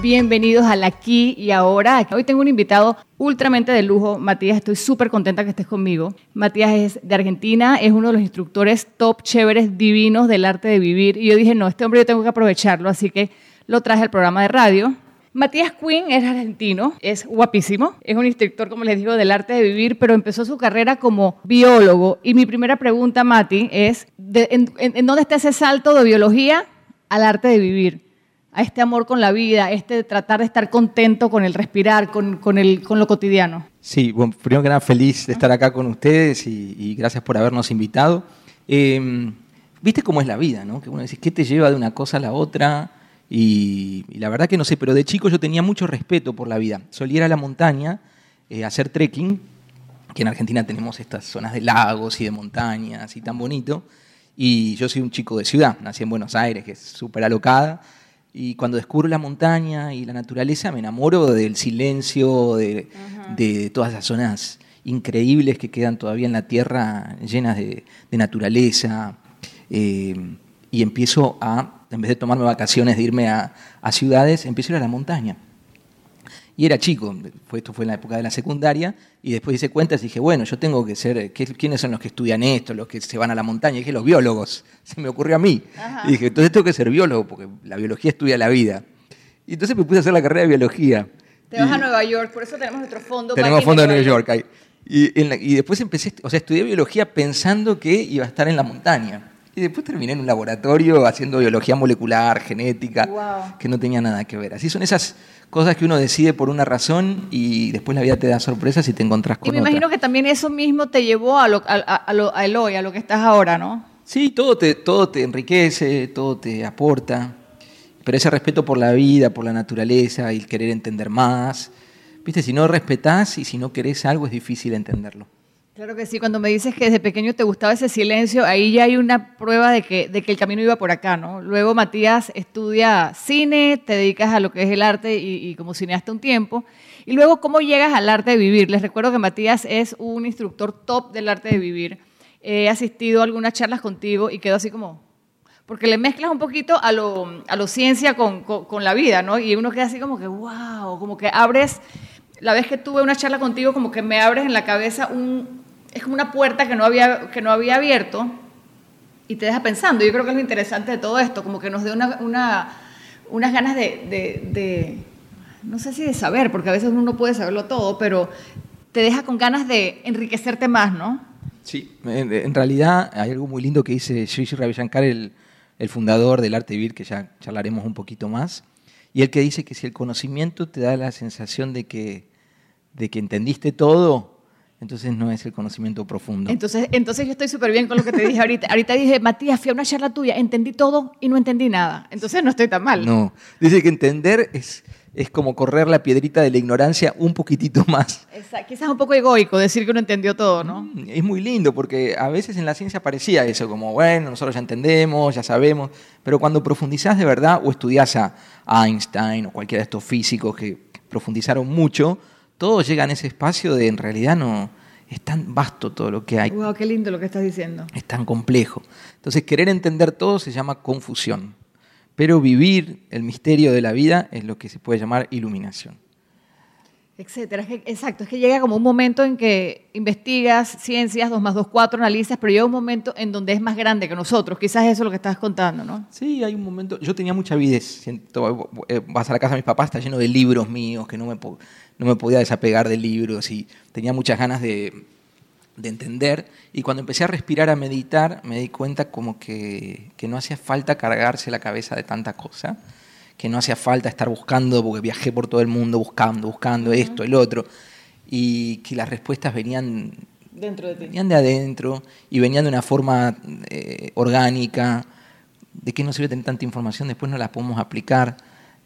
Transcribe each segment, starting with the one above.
Bienvenidos al aquí y ahora. Hoy tengo un invitado ultramente de lujo, Matías. Estoy súper contenta que estés conmigo. Matías es de Argentina, es uno de los instructores top, chéveres, divinos del arte de vivir. Y yo dije, no, este hombre yo tengo que aprovecharlo, así que lo traje al programa de radio. Matías Quinn es argentino, es guapísimo, es un instructor, como les digo, del arte de vivir, pero empezó su carrera como biólogo. Y mi primera pregunta, Mati, es, en, dónde está ese salto de biología al arte de vivir? A este amor con la vida, este tratar de estar contento con el respirar, con, con, el, con lo cotidiano. Sí, bueno, primero que nada feliz de estar acá con ustedes y, gracias por habernos invitado. Em, viste cómo es la vida, ¿no? Que uno dice, ¿qué te lleva de una cosa a la otra? Y, la verdad que no sé, pero de chico yo tenía mucho respeto por la vida. Solía ir a la montaña, eh, hacer trekking, que en Argentina tenemos estas zonas de lagos y de montañas y tan bonito. Y yo soy un chico de ciudad, nací en Buenos Aires, que es súper alocada. Y cuando descubro la montaña y la naturaleza, me enamoro del silencio, de, todas las zonas increíbles que quedan todavía en la tierra, llenas de, naturaleza. Eh, y empiezo a, en vez de tomarme vacaciones, de irme a, a ciudades, empiezo a ir a la montaña. Y era chico, esto fue en la época de la secundaria, y después hice cuentas y dije, bueno, yo tengo que ser, ¿quiénes son los que estudian esto, los que se van a la montaña? Y dije, los biólogos, se me ocurrió a mí. Y dije, entonces tengo que ser biólogo, porque la biología estudia la vida. Y entonces me puse a hacer la carrera de biología. Te vas a Nueva York, por eso tenemos nuestro fondo. Tenemos fondo en Nueva York. ahí. Y, y, después empecé, o sea, estudié biología pensando que iba a estar en la montaña. Y después terminé en un laboratorio haciendo biología molecular, genética, que no tenía nada que ver. Así son esas cosas que uno decide por una razón y después la vida te da sorpresas y te encontrás con Y me imagino que también eso mismo te llevó a, lo, a, lo, a hoy, a lo que estás ahora, ¿no? Sí, todo te, todo te enriquece, todo te aporta, pero ese respeto por la vida, por la naturaleza y el querer entender más, viste, si no respetás y si no querés algo es difícil entenderlo. Claro que sí, cuando me dices que desde pequeño te gustaba ese silencio, ahí ya hay una prueba de que, de que el camino iba por acá, ¿no? Luego Matías estudia cine, te dedicas a lo que es el arte y, como cineasta un tiempo. Y luego, ¿cómo llegas al arte de vivir? Les recuerdo que Matías es un instructor top del arte de vivir. He asistido a algunas charlas contigo y quedo así como... Porque le mezclas un poquito a lo, a lo ciencia con, con, con la vida, ¿no? Y uno queda así como que, wow, como que abres la vez que tuve una charla contigo, como que me abres en la cabeza un, es como una puerta que no había, que no había abierto y te deja pensando. Yo creo que es lo interesante de todo esto, como que nos dé una, unas ganas de, no sé si de saber, porque a veces uno no puede saberlo todo, pero te deja con ganas de enriquecerte más, ¿no? Sí, en, realidad hay algo muy lindo que dice Sri Ravi Shankar, el, el fundador del arte vivir, que ya charlaremos un poquito más, y el que dice que si el conocimiento te da la sensación de que, de que entendiste todo, entonces no es el conocimiento profundo. Entonces, entonces yo estoy súper bien con lo que te dije ahorita. Ahorita dije, Matías, fui a una charla tuya, entendí todo y no entendí nada. Entonces no estoy tan mal. No, dice que entender es, es como correr la piedrita de la ignorancia un poquitito más. Exacto. Quizás un poco egoico decir que uno entendió todo, ¿no? Mm, es muy lindo porque a veces en la ciencia parecía eso, como, bueno, nosotros ya entendemos, ya sabemos, pero cuando profundizás de verdad o estudias a Einstein o cualquiera de estos físicos que profundizaron mucho, todo llega en ese espacio de en realidad no es tan vasto todo lo que hay. Wow, qué lindo lo que estás diciendo. Es tan complejo. Entonces, querer entender todo se llama confusión, pero vivir el misterio de la vida es lo que se puede llamar iluminación etcétera. exacto, es que llega como un momento en que investigas ciencias, 2 más 2, 4, analizas, pero llega un momento en donde es más grande que nosotros. Quizás eso es lo que estás contando, ¿no? Sí, hay un momento. Yo tenía mucha avidez. Eh, vas a la casa de mis papás, está lleno de libros míos, que no me, no me podía desapegar de libros y tenía muchas ganas de, de entender. Y cuando empecé a respirar, a meditar, me di cuenta como que, que no hacía falta cargarse la cabeza de tanta cosa que no hacía falta estar buscando, porque viajé por todo el mundo buscando, buscando esto, el otro, y que las respuestas venían, Dentro de, ti. venían de adentro y venían de una forma eh, orgánica, de que no sirve tener tanta información, después no la podemos aplicar.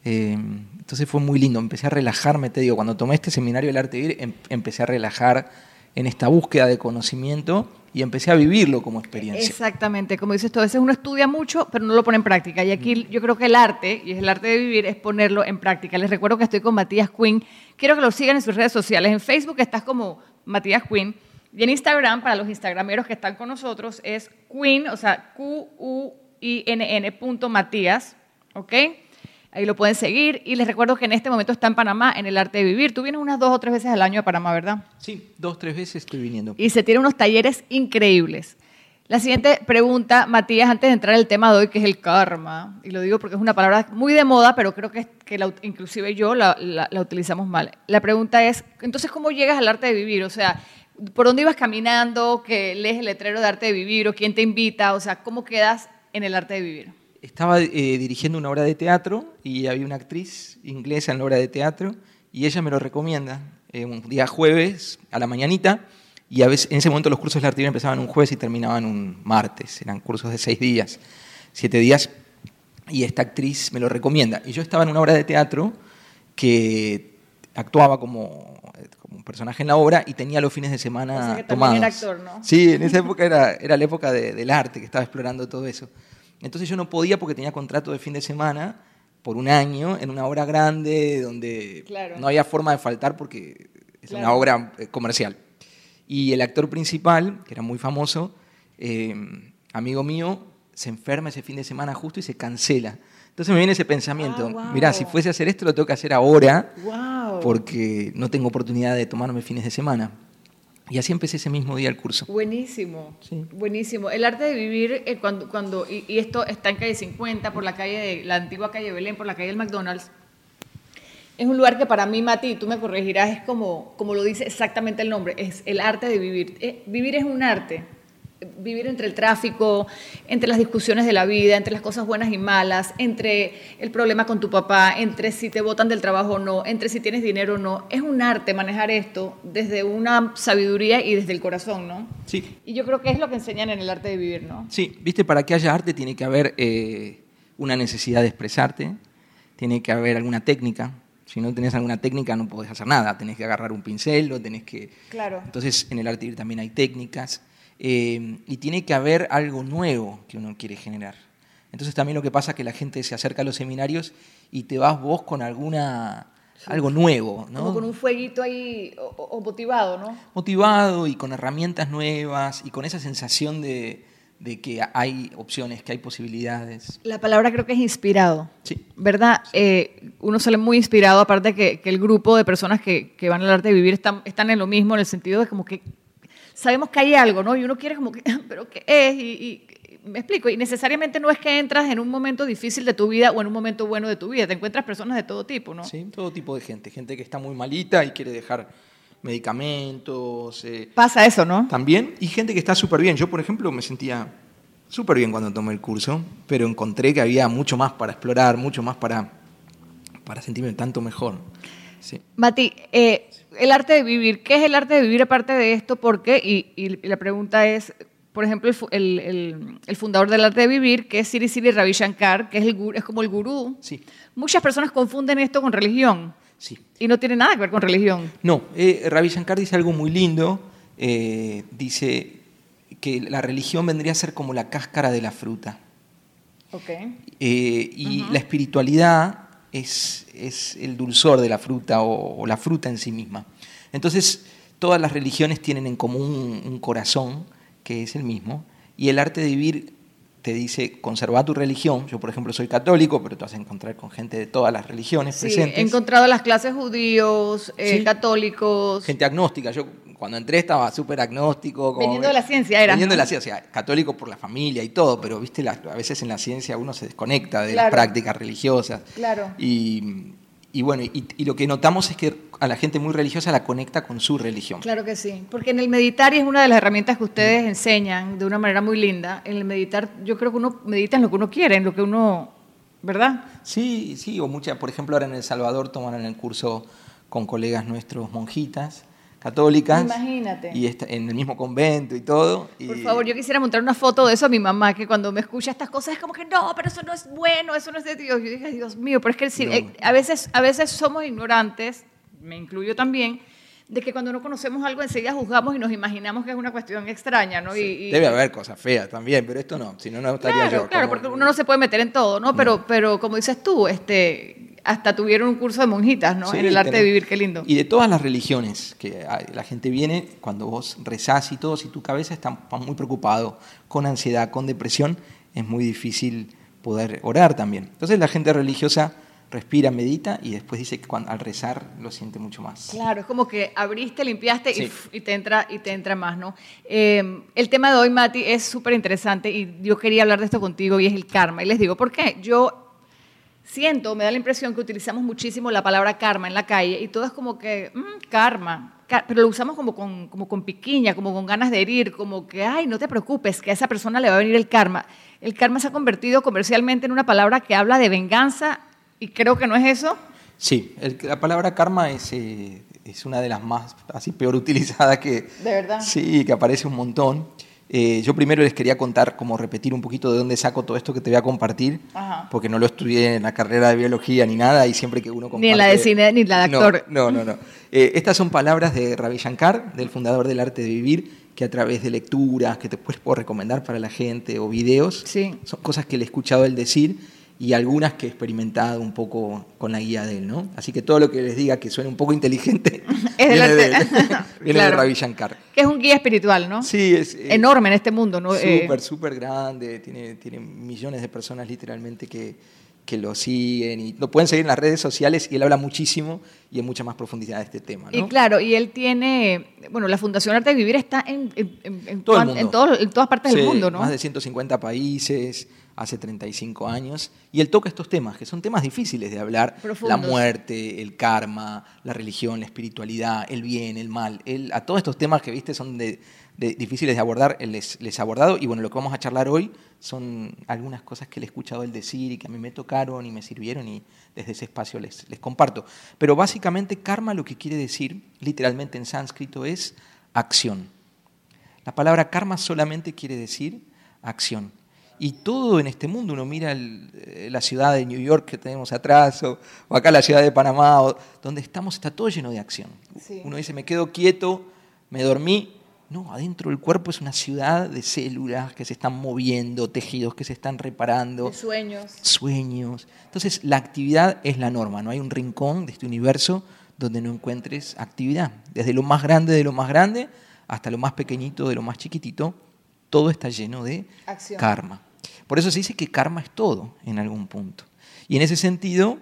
Eh, entonces fue muy lindo, empecé a relajarme, te digo, cuando tomé este seminario del arte vivir, em, empecé a relajar en esta búsqueda de conocimiento y empecé a vivirlo como experiencia. Exactamente, como dices tú, a veces uno estudia mucho, pero no lo pone en práctica. Y aquí yo creo que el arte, y es el arte de vivir, es ponerlo en práctica. Les recuerdo que estoy con Matías Quinn. Quiero que lo sigan en sus redes sociales. En Facebook estás como Matías Quinn. Y en Instagram, para los instagrameros que están con nosotros, es Quinn, o sea, Q-U-I-N-N punto Matías, ¿ok? Ahí lo pueden seguir. Y les recuerdo que en este momento está en Panamá en el arte de vivir. Tú vienes unas dos o tres veces al año a Panamá, ¿verdad? Sí, dos, tres veces estoy viniendo. Y se tiene unos talleres increíbles. La siguiente pregunta, Matías, antes de entrar al tema de hoy, que es el karma, y lo digo porque es una palabra muy de moda, pero creo que, que la, inclusive yo la, la, utilizamos mal. La pregunta es, entonces, ¿cómo llegas al arte de vivir? O sea, ¿por dónde ibas caminando? ¿Que lees el letrero de arte de vivir? ¿O quién te invita? O sea, ¿cómo quedas en el arte de vivir? Estaba eh, dirigiendo una obra de teatro y había una actriz inglesa en la obra de teatro y ella me lo recomienda eh, un día jueves a la mañanita y a veces en ese momento los cursos de arte empezaban un jueves y terminaban un martes, eran cursos de seis días, siete días y esta actriz me lo recomienda y yo estaba en una obra de teatro que actuaba como, como un personaje en la obra y tenía los fines de semana o sea tomados. Era actor, ¿no? Sí, en esa época era, era la época del arte que estaba explorando todo eso. Entonces yo no podía porque tenía contrato de fin de semana por un año en una obra grande donde no había forma de faltar porque es una obra eh, comercial. Y el actor principal, que era muy famoso, eh, amigo mío, se enferma ese fin de semana justo y se cancela. Entonces me viene ese pensamiento, ah, mirá, si fuese a hacer esto lo tengo que hacer ahora porque no tengo oportunidad de tomarme fines de semana. Y así empecé ese mismo día el curso. Buenísimo, buenísimo. El arte de vivir, eh, cuando, cuando y, esto está en calle 50, por la calle de la antigua calle Belén, por la calle del McDonald's, es un lugar que para mí, Mati, tú me corregirás, es como, como lo dice exactamente el nombre, es el arte de vivir. Eh, vivir es un arte vivir entre el tráfico, entre las discusiones de la vida, entre las cosas buenas y malas, entre el problema con tu papá, entre si te botan del trabajo o no, entre si tienes dinero o no. Es un arte manejar esto desde una sabiduría y desde el corazón, ¿no? Sí. Y yo creo que es lo que enseñan en el arte de vivir, ¿no? Sí, viste, para que haya arte tiene que haber eh, una necesidad de expresarte, tiene que haber alguna técnica. Si no tenés alguna técnica no podés hacer nada, tenés que agarrar un pincel o tenés que... Claro. Entonces en el arte de vivir también hay técnicas eh, y tiene que haber algo nuevo que uno quiere generar. Entonces también lo que pasa es que la gente se acerca a los seminarios y te vas vos con alguna algo nuevo, ¿no? Como con un fueguito ahí o, motivado, ¿no? Motivado y con herramientas nuevas y con esa sensación de, que hay opciones, que hay posibilidades. La palabra creo que es inspirado. Sí. ¿Verdad? Eh, uno sale muy inspirado, aparte que, que el grupo de personas que, que, van al arte de vivir están, están en lo mismo, en el sentido de como que sabemos que hay algo, ¿no? Y uno quiere como que, pero ¿qué es? Y, me explico, y necesariamente no es que entras en un momento difícil de tu vida o en un momento bueno de tu vida, te encuentras personas de todo tipo, ¿no? Sí, todo tipo de gente, gente que está muy malita y quiere dejar medicamentos. Eh, Pasa eso, ¿no? También, y gente que está súper bien. Yo, por ejemplo, me sentía súper bien cuando tomé el curso, pero encontré que había mucho más para explorar, mucho más para, para sentirme tanto mejor. Sí. Mati, eh, el arte de vivir, ¿qué es el arte de vivir aparte de esto? ¿Por qué? Y, la pregunta es, por ejemplo, el, fundador del arte de vivir, que es Siri Siri Ravi Shankar, que es, el, es como el gurú. Sí. Muchas personas confunden esto con religión. Sí. Y no tiene nada que ver con religión. No, eh, Ravi Shankar dice algo muy lindo. Eh, dice que la religión vendría a ser como la cáscara de la fruta. Okay. Eh, y la espiritualidad es, es el dulzor de la fruta o, la fruta en sí misma. Entonces, todas las religiones tienen en común un, corazón que es el mismo, y el arte de vivir te dice conserva tu religión. Yo, por ejemplo, soy católico, pero te vas a encontrar con gente de todas las religiones sí, presentes. He encontrado las clases judíos, eh, católicos. Gente agnóstica. Yo cuando entré estaba súper agnóstico. Como, veniendo de la ciencia era. Veniendo de la ciencia, católico por la familia y todo, pero viste, a veces en la ciencia uno se desconecta de las prácticas religiosas. Claro. Y, y bueno, y, lo que notamos es que a la gente muy religiosa la conecta con su religión. Claro que sí, porque en el meditar, y es una de las herramientas que ustedes enseñan de una manera muy linda, en el meditar yo creo que uno medita en lo que uno quiere, en lo que uno, ¿verdad? Sí, sí, o muchas, por ejemplo, ahora en El Salvador toman el curso con colegas nuestros monjitas católicas. Imagínate. Y en el mismo convento y todo. Por favor, yo quisiera mostrar una foto de eso a mi mamá, que cuando me escucha estas cosas es como que no, pero eso no es bueno, eso no es de Dios. Yo dije, Dios mío, pero es que eh, a, veces, a veces somos ignorantes, me incluyo también, de que cuando no conocemos algo enseguida juzgamos y nos imaginamos que es una cuestión extraña, ¿no? y, Debe haber cosas feas también, pero esto no, si no, no estaría claro, yo. Claro, porque uno no se puede meter en todo, ¿no? Pero, pero como dices tú, este, hasta tuvieron un curso de monjitas, ¿no? en el arte de vivir, qué lindo. Y de todas las religiones, que la gente viene, cuando vos rezás y todo, si tu cabeza está muy preocupado, con ansiedad, con depresión, es muy difícil poder orar también. Entonces la gente religiosa respira, medita y después dice que al rezar lo siente mucho más. Claro, es como que abriste, limpiaste y, te entra, y te entra más, ¿no? Eh, el tema de hoy, Mati, es súper interesante y yo quería hablar de esto contigo y es el karma. Y les digo, ¿por qué? Yo siento, me da la impresión que utilizamos muchísimo la palabra karma en la calle y todo es como que, mm, karma, pero lo usamos como con, como con piquiña, como con ganas de herir, como que, ay, no te preocupes, que a esa persona le va a venir el karma. El karma se ha convertido comercialmente en una palabra que habla de venganza y creo que no es eso. Sí, la palabra karma es, eh, es una de las más así peor utilizadas que... ¿De verdad? Sí, que aparece un montón. Eh, yo primero les quería contar, como repetir un poquito de dónde saco todo esto que te voy a compartir, porque no lo estudié en la carrera de biología ni nada, y siempre que uno comparte... Ni en la de cine, ni la de actor. No, no, no. Eh, estas son palabras de Ravi Shankar, del fundador del arte de vivir, que a través de lecturas, que te puedo recomendar para la gente, o videos, son cosas que le he escuchado él decir, y algunas que he experimentado un poco con la guía de él, ¿no? Así que todo lo que les diga que suene un poco inteligente es viene, de, viene de Ravi Shankar. Que es un guía espiritual, ¿no? Sí, es... Eh, Enorme en este mundo, ¿no? Eh, súper, súper grande, tiene, tiene millones de personas literalmente que, que lo siguen y lo pueden seguir en las redes sociales y él habla muchísimo y en mucha más profundidad de este tema. ¿no? Y claro, y él tiene, bueno, la Fundación Arte de Vivir está en, en, en, todas partes del mundo, ¿no? Más de 150 países, hace 35 años, y él toca estos temas, que son temas difíciles de hablar, la muerte, el karma, la religión, la espiritualidad, el bien, el mal. Él, a todos estos temas que viste son de, difíciles de abordar, él les, ha abordado, y bueno, lo que vamos a charlar hoy son algunas cosas que le he escuchado él decir y que a mí me tocaron y me sirvieron y desde ese espacio les, les comparto. Pero básicamente karma lo que quiere decir, literalmente en sánscrito, es acción. La palabra karma solamente quiere decir acción. Y todo en este mundo, uno mira eh, la ciudad de New York que tenemos atrás, o, acá la ciudad de Panamá, donde estamos, está todo lleno de acción. Uno dice, me quedo quieto, me dormí. No, adentro del cuerpo es una ciudad de células que se están moviendo, tejidos que se están reparando. sueños. Sueños. Entonces, la actividad es la norma. No hay un rincón de este universo donde no encuentres actividad. Desde lo más grande de lo más grande hasta lo más pequeñito de lo más chiquitito, todo está lleno de karma. Por eso se dice que karma es todo en algún punto. Y en ese sentido,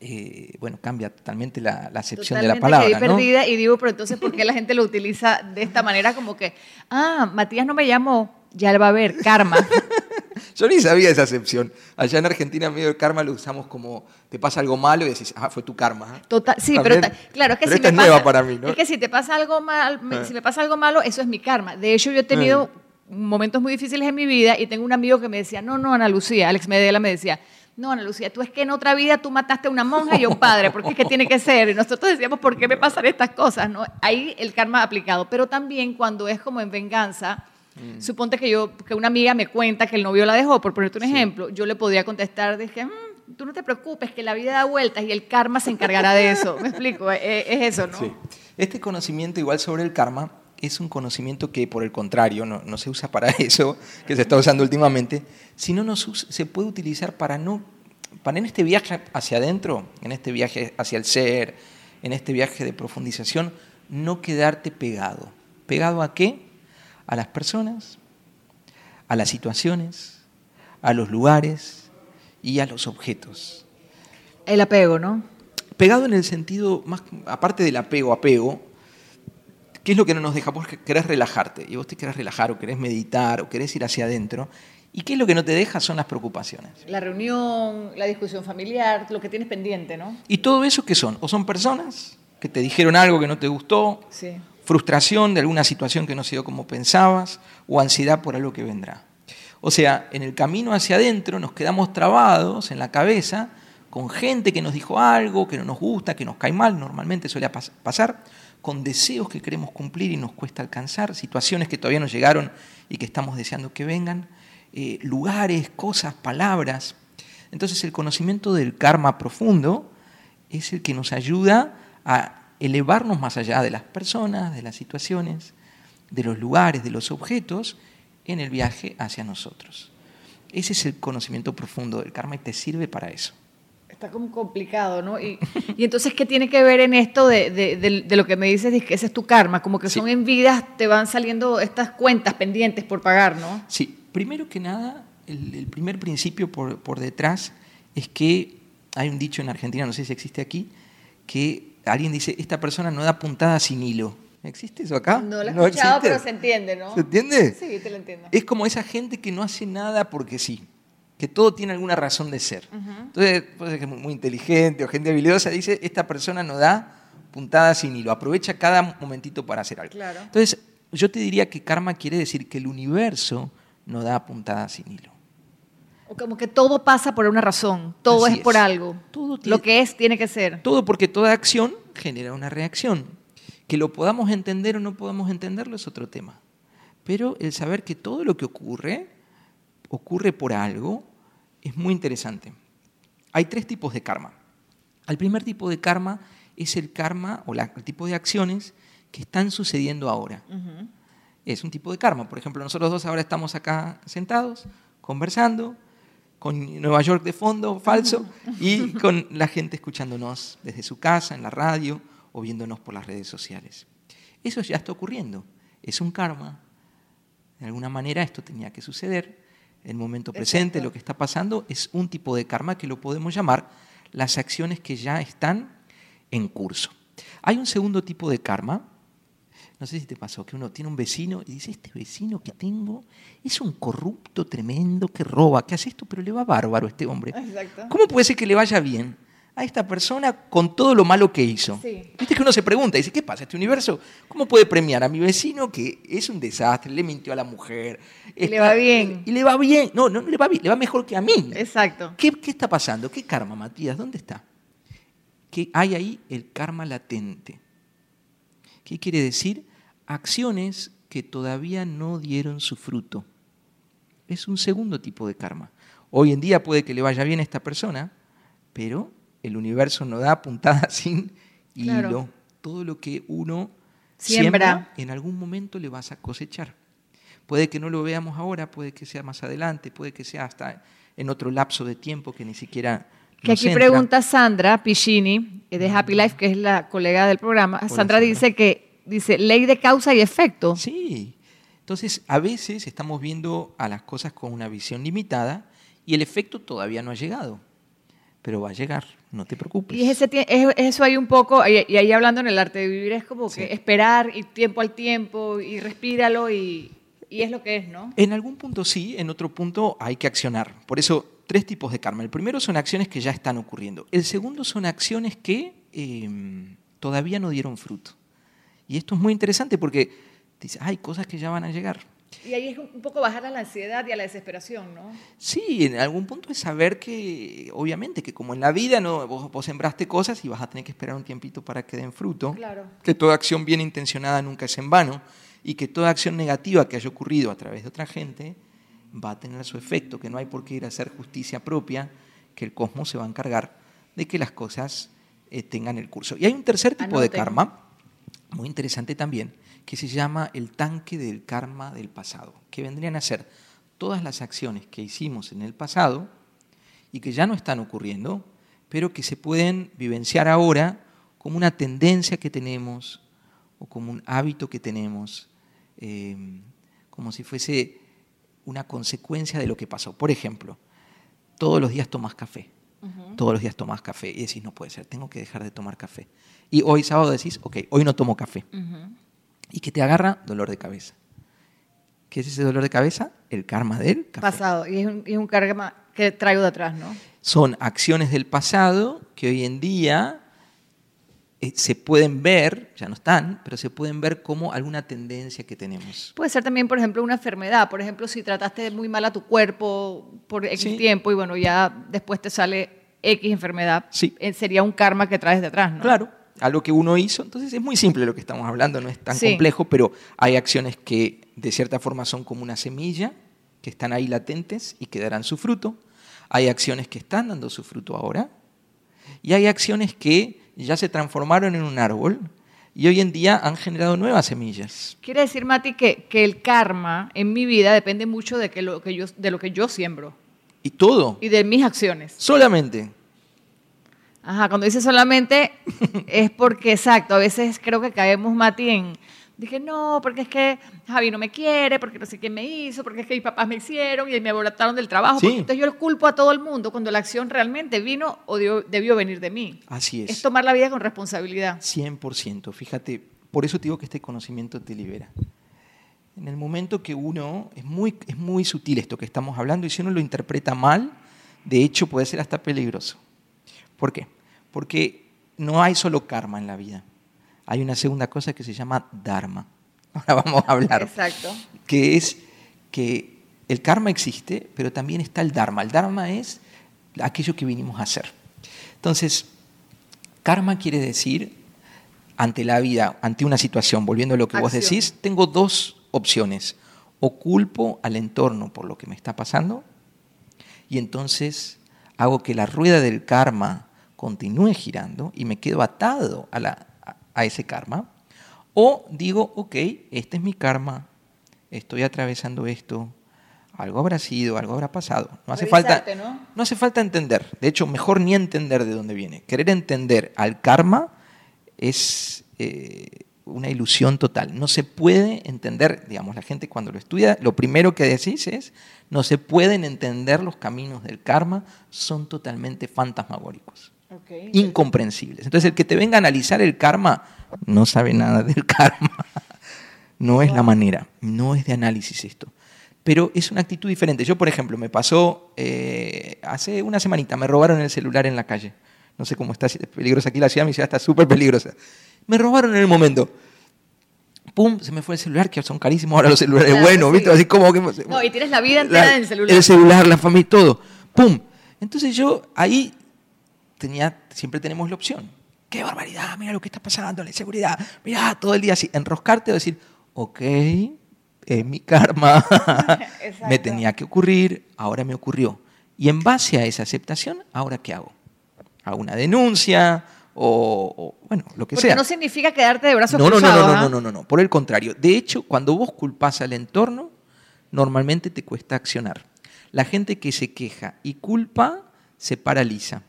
eh, bueno, cambia totalmente la, acepción de la palabra. Quedé perdida y digo, pero entonces, ¿por qué la gente lo utiliza de esta manera? Como que, ah, Matías no me llamó, ya le va a ver, karma. Yo ni sabía esa acepción. Allá en Argentina, medio de karma lo usamos como te pasa algo malo y decís, ah, fue tu karma. Total, sí, pero claro, es que si esta me es nueva para mí, ¿no? Es que si te pasa algo mal, ah. si me pasa algo malo, eso es mi karma. De hecho, yo he tenido ah momentos muy difíciles en mi vida y tengo un amigo que me decía, no, no, Ana Lucía, Alex Medela me decía, no, Ana Lucía, tú es que en otra vida tú mataste a una monja y a un padre, porque es que tiene que ser. Y nosotros decíamos, ¿por qué me pasan estas cosas? ¿no? Ahí el karma aplicado. Pero también cuando es como en venganza, mm. suponte que yo, que una amiga me cuenta que el novio la dejó, por ponerte un ejemplo, yo le podría contestar, dije, mm, tú no te preocupes, que la vida da vueltas y el karma se encargará de eso. ¿Me explico? Es, es eso, ¿no? Sí. Este conocimiento igual sobre el karma es un conocimiento que, por el contrario, no, se usa para eso, que se está usando últimamente, sino no se puede utilizar para no, para en este viaje hacia adentro, en este viaje hacia el ser, en este viaje de profundización, no quedarte pegado. ¿Pegado a qué? A las personas, a las situaciones, a los lugares y a los objetos. El apego, ¿no? Pegado en el sentido, más, aparte del apego, apego, ¿Qué es lo que no nos deja? Vos querés relajarte y vos te querés relajar o querés meditar o querés ir hacia adentro. ¿Y qué es lo que no te deja? Son las preocupaciones. La reunión, la discusión familiar, lo que tienes pendiente, ¿no? ¿Y todo eso qué son? O son personas que te dijeron algo que no te gustó, frustración de alguna situación que no se dio como pensabas, o ansiedad por algo que vendrá. O sea, en el camino hacia adentro nos quedamos trabados en la cabeza con gente que nos dijo algo, que no nos gusta, que nos cae mal, normalmente suele pasar, con deseos que queremos cumplir y nos cuesta alcanzar, situaciones que todavía no llegaron y que estamos deseando que vengan, eh, lugares, cosas, palabras. Entonces el conocimiento del karma profundo es el que nos ayuda a elevarnos más allá de las personas, de las situaciones, de los lugares, de los objetos, en el viaje hacia nosotros. Ese es el conocimiento profundo del karma y te sirve para eso. Está como complicado, ¿no? Y, entonces, ¿qué tiene que ver en esto de, lo que me dices, de que ese es tu karma? Como que son en vidas, te van saliendo estas cuentas pendientes por pagar, ¿no? Sí, primero que nada, el, primer principio por, por detrás es que hay un dicho en Argentina, no sé si existe aquí, que alguien dice, esta persona no da puntada sin hilo. ¿Existe eso acá? No lo he escuchado, pero se entiende, ¿no? ¿Se entiende? Sí, te lo entiendo. Es como esa gente que no hace nada porque sí, que todo tiene alguna razón de ser. Entonces, puede ser que es muy inteligente o gente habilidosa, dice, esta persona no da puntada sin hilo, aprovecha cada momentito para hacer algo. Claro. Entonces, yo te diría que karma quiere decir que el universo no da puntada sin hilo. O como que todo pasa por una razón, todo es, por algo. Todo Lo que es tiene que ser. Todo porque toda acción genera una reacción. Que lo podamos entender o no podamos entenderlo es otro tema. Pero el saber que todo lo que ocurre, ocurre por algo, es muy interesante. Hay tres tipos de karma. El primer tipo de karma es el karma o el tipo de acciones que están sucediendo ahora. Es un tipo de karma. Por ejemplo, nosotros dos ahora estamos acá sentados, conversando, con Nueva York de fondo, falso, y con la gente escuchándonos desde su casa, en la radio o viéndonos por las redes sociales. Eso ya está ocurriendo, es un karma. De alguna manera esto tenía que suceder. En el momento presente, lo que está pasando es un tipo de karma que lo podemos llamar las acciones que ya están en curso. Hay un segundo tipo de karma no sé si te pasó que uno tiene un vecino y dice, este vecino que tengo es un corrupto tremendo que roba, que hace esto, pero le va bárbaro a este hombre. ¿Cómo puede ser que le vaya bien a esta persona con todo lo malo que hizo? Viste que uno se pregunta, dice, ¿qué pasa? ¿Este universo cómo puede premiar a mi vecino que es un desastre, le mintió a la mujer? Y le va bien. Y le va bien. No, no le va bien, le va mejor que a mí. Exacto. ¿Qué, qué está pasando? ¿Qué karma, Matías? ¿Dónde está? Que hay ahí el karma latente. ¿Qué quiere decir? acciones que todavía no dieron su fruto. Es un segundo tipo de karma. Hoy en día puede que le vaya bien a esta persona, pero el universo no da puntada sin hilo. Todo lo que uno siembra. en algún momento le vas a cosechar. Puede que no lo veamos ahora, puede que sea más adelante, puede que sea hasta en otro lapso de tiempo que ni siquiera que aquí pregunta Sandra Piccini, de Happy Life, que es la colega del programa. Sandra dice que dice ley de causa y efecto. Sí. Entonces, a veces estamos viendo a las cosas con una visión limitada y el efecto todavía no ha llegado, pero va a llegar, no te preocupes. Y ese, eso hay un poco, y ahí hablando en el arte de vivir, es como que esperar y tiempo al tiempo y respíralo y, y es lo que es, ¿no? En algún punto sí, en otro punto hay que accionar. Por eso, tres tipos de karma. El primero son acciones que ya están ocurriendo. El segundo son acciones que em, todavía no dieron fruto. Y esto es muy interesante porque dice, hay cosas que ya van a llegar. Y ahí es un poco bajar a la ansiedad y a la desesperación, ¿no? Sí, en algún punto es saber que, obviamente, que como en la vida no vos, sembraste cosas y vas a tener que esperar un tiempito para que den fruto, claro. que toda acción bien intencionada nunca es en vano y que toda acción negativa que haya ocurrido a través de otra gente va a tener su efecto, que no hay por qué ir a hacer justicia propia, que el cosmos se va a encargar de que las cosas eh, tengan el curso. Y hay un tercer tipo de karma, muy interesante también, que se llama el tanque del karma del pasado, que vendrían a ser todas las acciones que hicimos en el pasado y que ya no están ocurriendo, pero que se pueden vivenciar ahora como una tendencia que tenemos o como un hábito que tenemos, em, como si fuese una consecuencia de lo que pasó. Por ejemplo, todos los días tomas café, todos los días tomas café y decís, no puede ser, tengo que dejar de tomar café. Y hoy sábado decís, ok, hoy no tomo café. Y que te agarra dolor de cabeza. ¿Qué es ese dolor de cabeza? El karma del café. Pasado. Y es un, karma que traigo de atrás, ¿no? Son acciones del pasado que hoy en día eh, se pueden ver, ya no están, pero se pueden ver como alguna tendencia que tenemos. Puede ser también, por ejemplo, una enfermedad. Por ejemplo, si trataste muy mal a tu cuerpo por X tiempo y bueno, ya después te sale X enfermedad, sí. Eh, sería un karma que traes de atrás, ¿no? Claro, algo que uno hizo. Entonces es muy simple lo que estamos hablando, no es tan complejo, pero hay acciones que de cierta forma son como una semilla, que están ahí latentes y que darán su fruto. Hay acciones que están dando su fruto ahora. Y hay acciones que ya se transformaron en un árbol y hoy en día han generado nuevas semillas. Quiere decir, Mati, que, que el karma en mi vida depende mucho de, que lo que yo, de lo que yo siembro Y todo, y de mis acciones. solamente. Ajá, cuando dice solamente es porque, exacto, a veces creo que caemos, Mati, en... Dije, no, porque es que Javi no me quiere, porque no sé quién me hizo, porque es que mis papás me hicieron y me abortaron del trabajo. Sí. entonces yo le culpo a todo el mundo cuando la acción realmente vino o dio- debió venir de mí. Así es. Es tomar la vida con responsabilidad. 100%. Fíjate, por eso te digo que este conocimiento te libera. En el momento que uno, es muy, es muy sutil esto que estamos hablando, y si uno lo interpreta mal, de hecho puede ser hasta peligroso. ¿Por qué? Porque no hay solo karma en la vida. Hay una segunda cosa que se llama dharma. Ahora vamos a hablar. Exacto. Que es que el karma existe, pero también está el dharma. El dharma es aquello que vinimos a hacer. Entonces, karma quiere decir, ante la vida, ante una situación, volviendo a lo que vos decís, tengo dos opciones. O culpo al entorno por lo que me está pasando, y entonces hago que la rueda del karma continúe girando y me quedo atado a, la- a- ese karma. O digo, ok, este es mi karma, estoy atravesando esto, algo habrá sido, algo habrá pasado. No hace, falta, no hace falta entender. De hecho, mejor ni entender de dónde viene. Querer entender al karma es eh, una ilusión total. No se puede entender, digamos, la gente cuando lo estudia, lo primero que decís es, no se pueden entender los caminos del karma, son totalmente fantasmagóricos, Incomprensibles. Entonces, el que te venga a analizar el karma no sabe nada del karma. No es la manera, no es de análisis esto. Pero es una actitud diferente. Yo, por ejemplo, me pasó eh, hace una semanita, me robaron el celular en la calle. No sé cómo está, si es peligrosa aquí la ciudad, mi ciudad está súper peligrosa. Me robaron en el momento. Pum, se me fue el celular, que son carísimos ahora los celulares Claro, buenos, sí. ¿viste? Así como que... No, y tienes la vida entera La- en el celular. El celular, la familia, todo. ¡Pum! Entonces yo ahí tenía, siempre tenemos la opción. ¡Qué barbaridad! Mira lo que está pasando, la inseguridad. Mira, todo el día así. Enroscarte o decir, ok, es mi karma. me tenía que ocurrir, ahora me ocurrió. Y en base a esa aceptación, ¿ahora qué hago? ¿Hago una denuncia? O, o, bueno, lo que Porque sea. no significa quedarte de brazos No, no, no, cruzados. no, no, ¿ah? no, no, no, no. Por el contrario. De hecho, cuando vos culpás al entorno, normalmente te cuesta accionar. La gente que se queja y culpa se paraliza.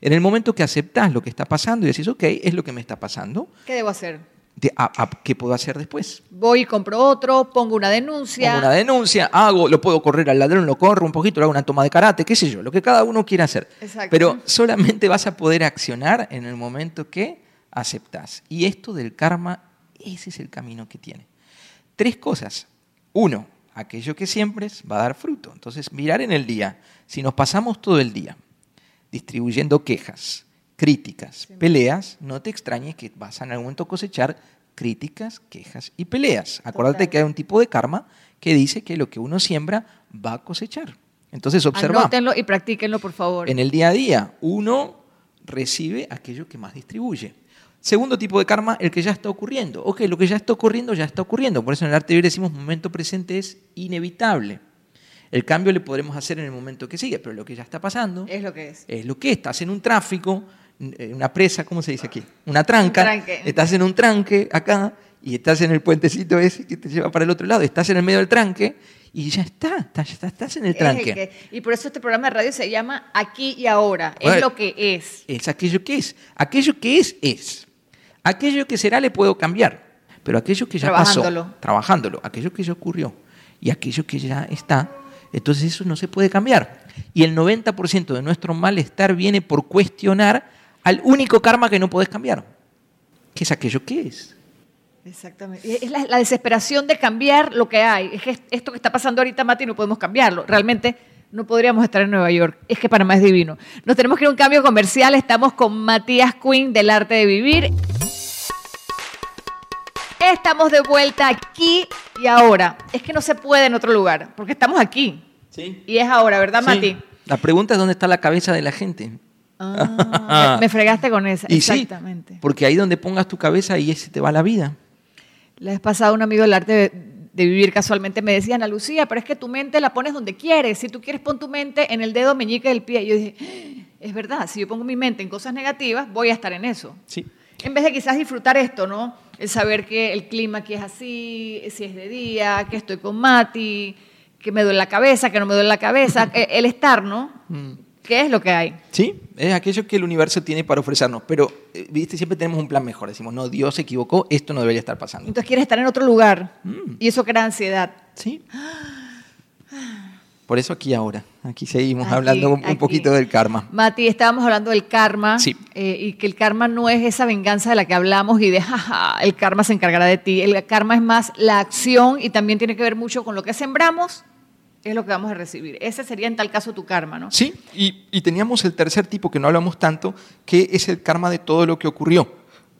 En el momento que aceptás lo que está pasando y decís, ok, es lo que me está pasando, ¿Qué debo hacer? de- a- a- ¿qué puedo hacer después? Voy y compro otro, pongo una denuncia. Pongo una denuncia, hago, lo puedo correr al ladrón, lo corro un poquito, le hago una toma de karate, qué sé yo, lo que cada uno quiera hacer. Exacto. Pero solamente vas a poder accionar en el momento que aceptás. Y esto del karma, ese es el camino que tiene. Tres cosas. Uno, aquello que siembres va a dar fruto. Entonces, mirar en el día. Si nos pasamos todo el día distribuyendo quejas, críticas, peleas, no te extrañes que vas a en algún momento cosechar críticas, quejas y peleas. Acuérdate Total. que hay un tipo de karma que dice que lo que uno siembra va a cosechar. Entonces, observa. Anótenlo y practíquenlo, por favor. En el día a día, uno recibe aquello que más distribuye. Segundo tipo de karma, el que ya está ocurriendo. Ok, lo que ya está ocurriendo, ya está ocurriendo. Por eso en el arte de vivir decimos momento presente es inevitable. El cambio le podremos hacer en el momento que sigue, pero lo que ya está pasando Es lo que es. es lo que es. estás en un tráfico, en una presa, ¿cómo se dice aquí? Una tranca. Un. Estás en un tranque acá y estás en el puentecito ese que te lleva para el otro lado. Estás en el medio del tranque y ya está, estás, estás- estás en el Es el tranque. que- y por eso este programa de radio se llama Aquí y Ahora. Es lo que es. es aquello que es. Aquello que es, es. Aquello que será le puedo cambiar, pero aquello que ya pasó, Trabajándolo. trabajándolo, aquello que ya ocurrió y aquello que ya está, entonces eso no se puede cambiar. Y el 90% de nuestro malestar viene por cuestionar al único karma que no podés cambiar, que es aquello que es. Exactamente. Es la, la desesperación de cambiar lo que hay. Es que esto que está pasando ahorita, Mati, no podemos cambiarlo. Realmente no podríamos estar en Nueva York. Es que Panamá es divino. Nos tenemos que ir a un cambio comercial. Estamos con Matías Quinn del Arte de Vivir. Estamos de vuelta aquí y ahora. Es que no se puede en otro lugar, porque estamos aquí. ¿Sí? Y es ahora, ¿verdad, Mati? La pregunta es dónde está la cabeza de la gente. Ah, me, me fregaste con esa. Y sí, Exactamente. porque ahí donde pongas tu cabeza, ahí se te va la vida. La vez pasada un amigo del arte de, de vivir casualmente me decía, Ana Lucía, pero es que tu mente la pones donde quieres. Si tú quieres, pon tu mente en el dedo meñique del pie. Y yo dije, es verdad, si yo pongo mi mente en cosas negativas, voy a estar en eso. Sí. En vez de quizás disfrutar esto, ¿no? El saber que el clima aquí es así, si es de día, que estoy con Mati, que me duele la cabeza, que no me duele la cabeza, el estar, ¿no? Mm. ¿Qué es lo que hay? Sí, es aquello que el universo tiene para ofrecernos, pero eh, viste siempre tenemos un plan mejor. Decimos, no, Dios se equivocó, esto no debería estar pasando. Entonces quieres estar en otro lugar Mm. y eso crea ansiedad. Sí. Por eso aquí ahora, aquí seguimos Aquí, hablando un aquí. poquito del karma. Mati, estábamos hablando del karma Sí. eh, y que el karma no es esa venganza de la que hablamos y de, jaja, el karma se encargará de ti. El karma es más la acción y también tiene que ver mucho con lo que sembramos, es lo que vamos a recibir. Ese sería en tal caso tu karma, ¿no? Sí, y, y teníamos el tercer tipo que no hablamos tanto, que es el karma de todo lo que ocurrió.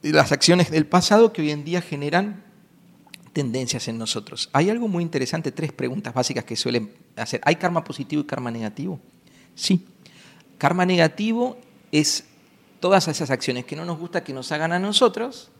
Las acciones del pasado que hoy en día generan tendencias en nosotros. Hay algo muy interesante, tres preguntas básicas que suelen hacer. ¿Hay karma positivo y karma negativo? Sí. Karma negativo es todas esas acciones que no nos gusta que nos hagan a nosotros.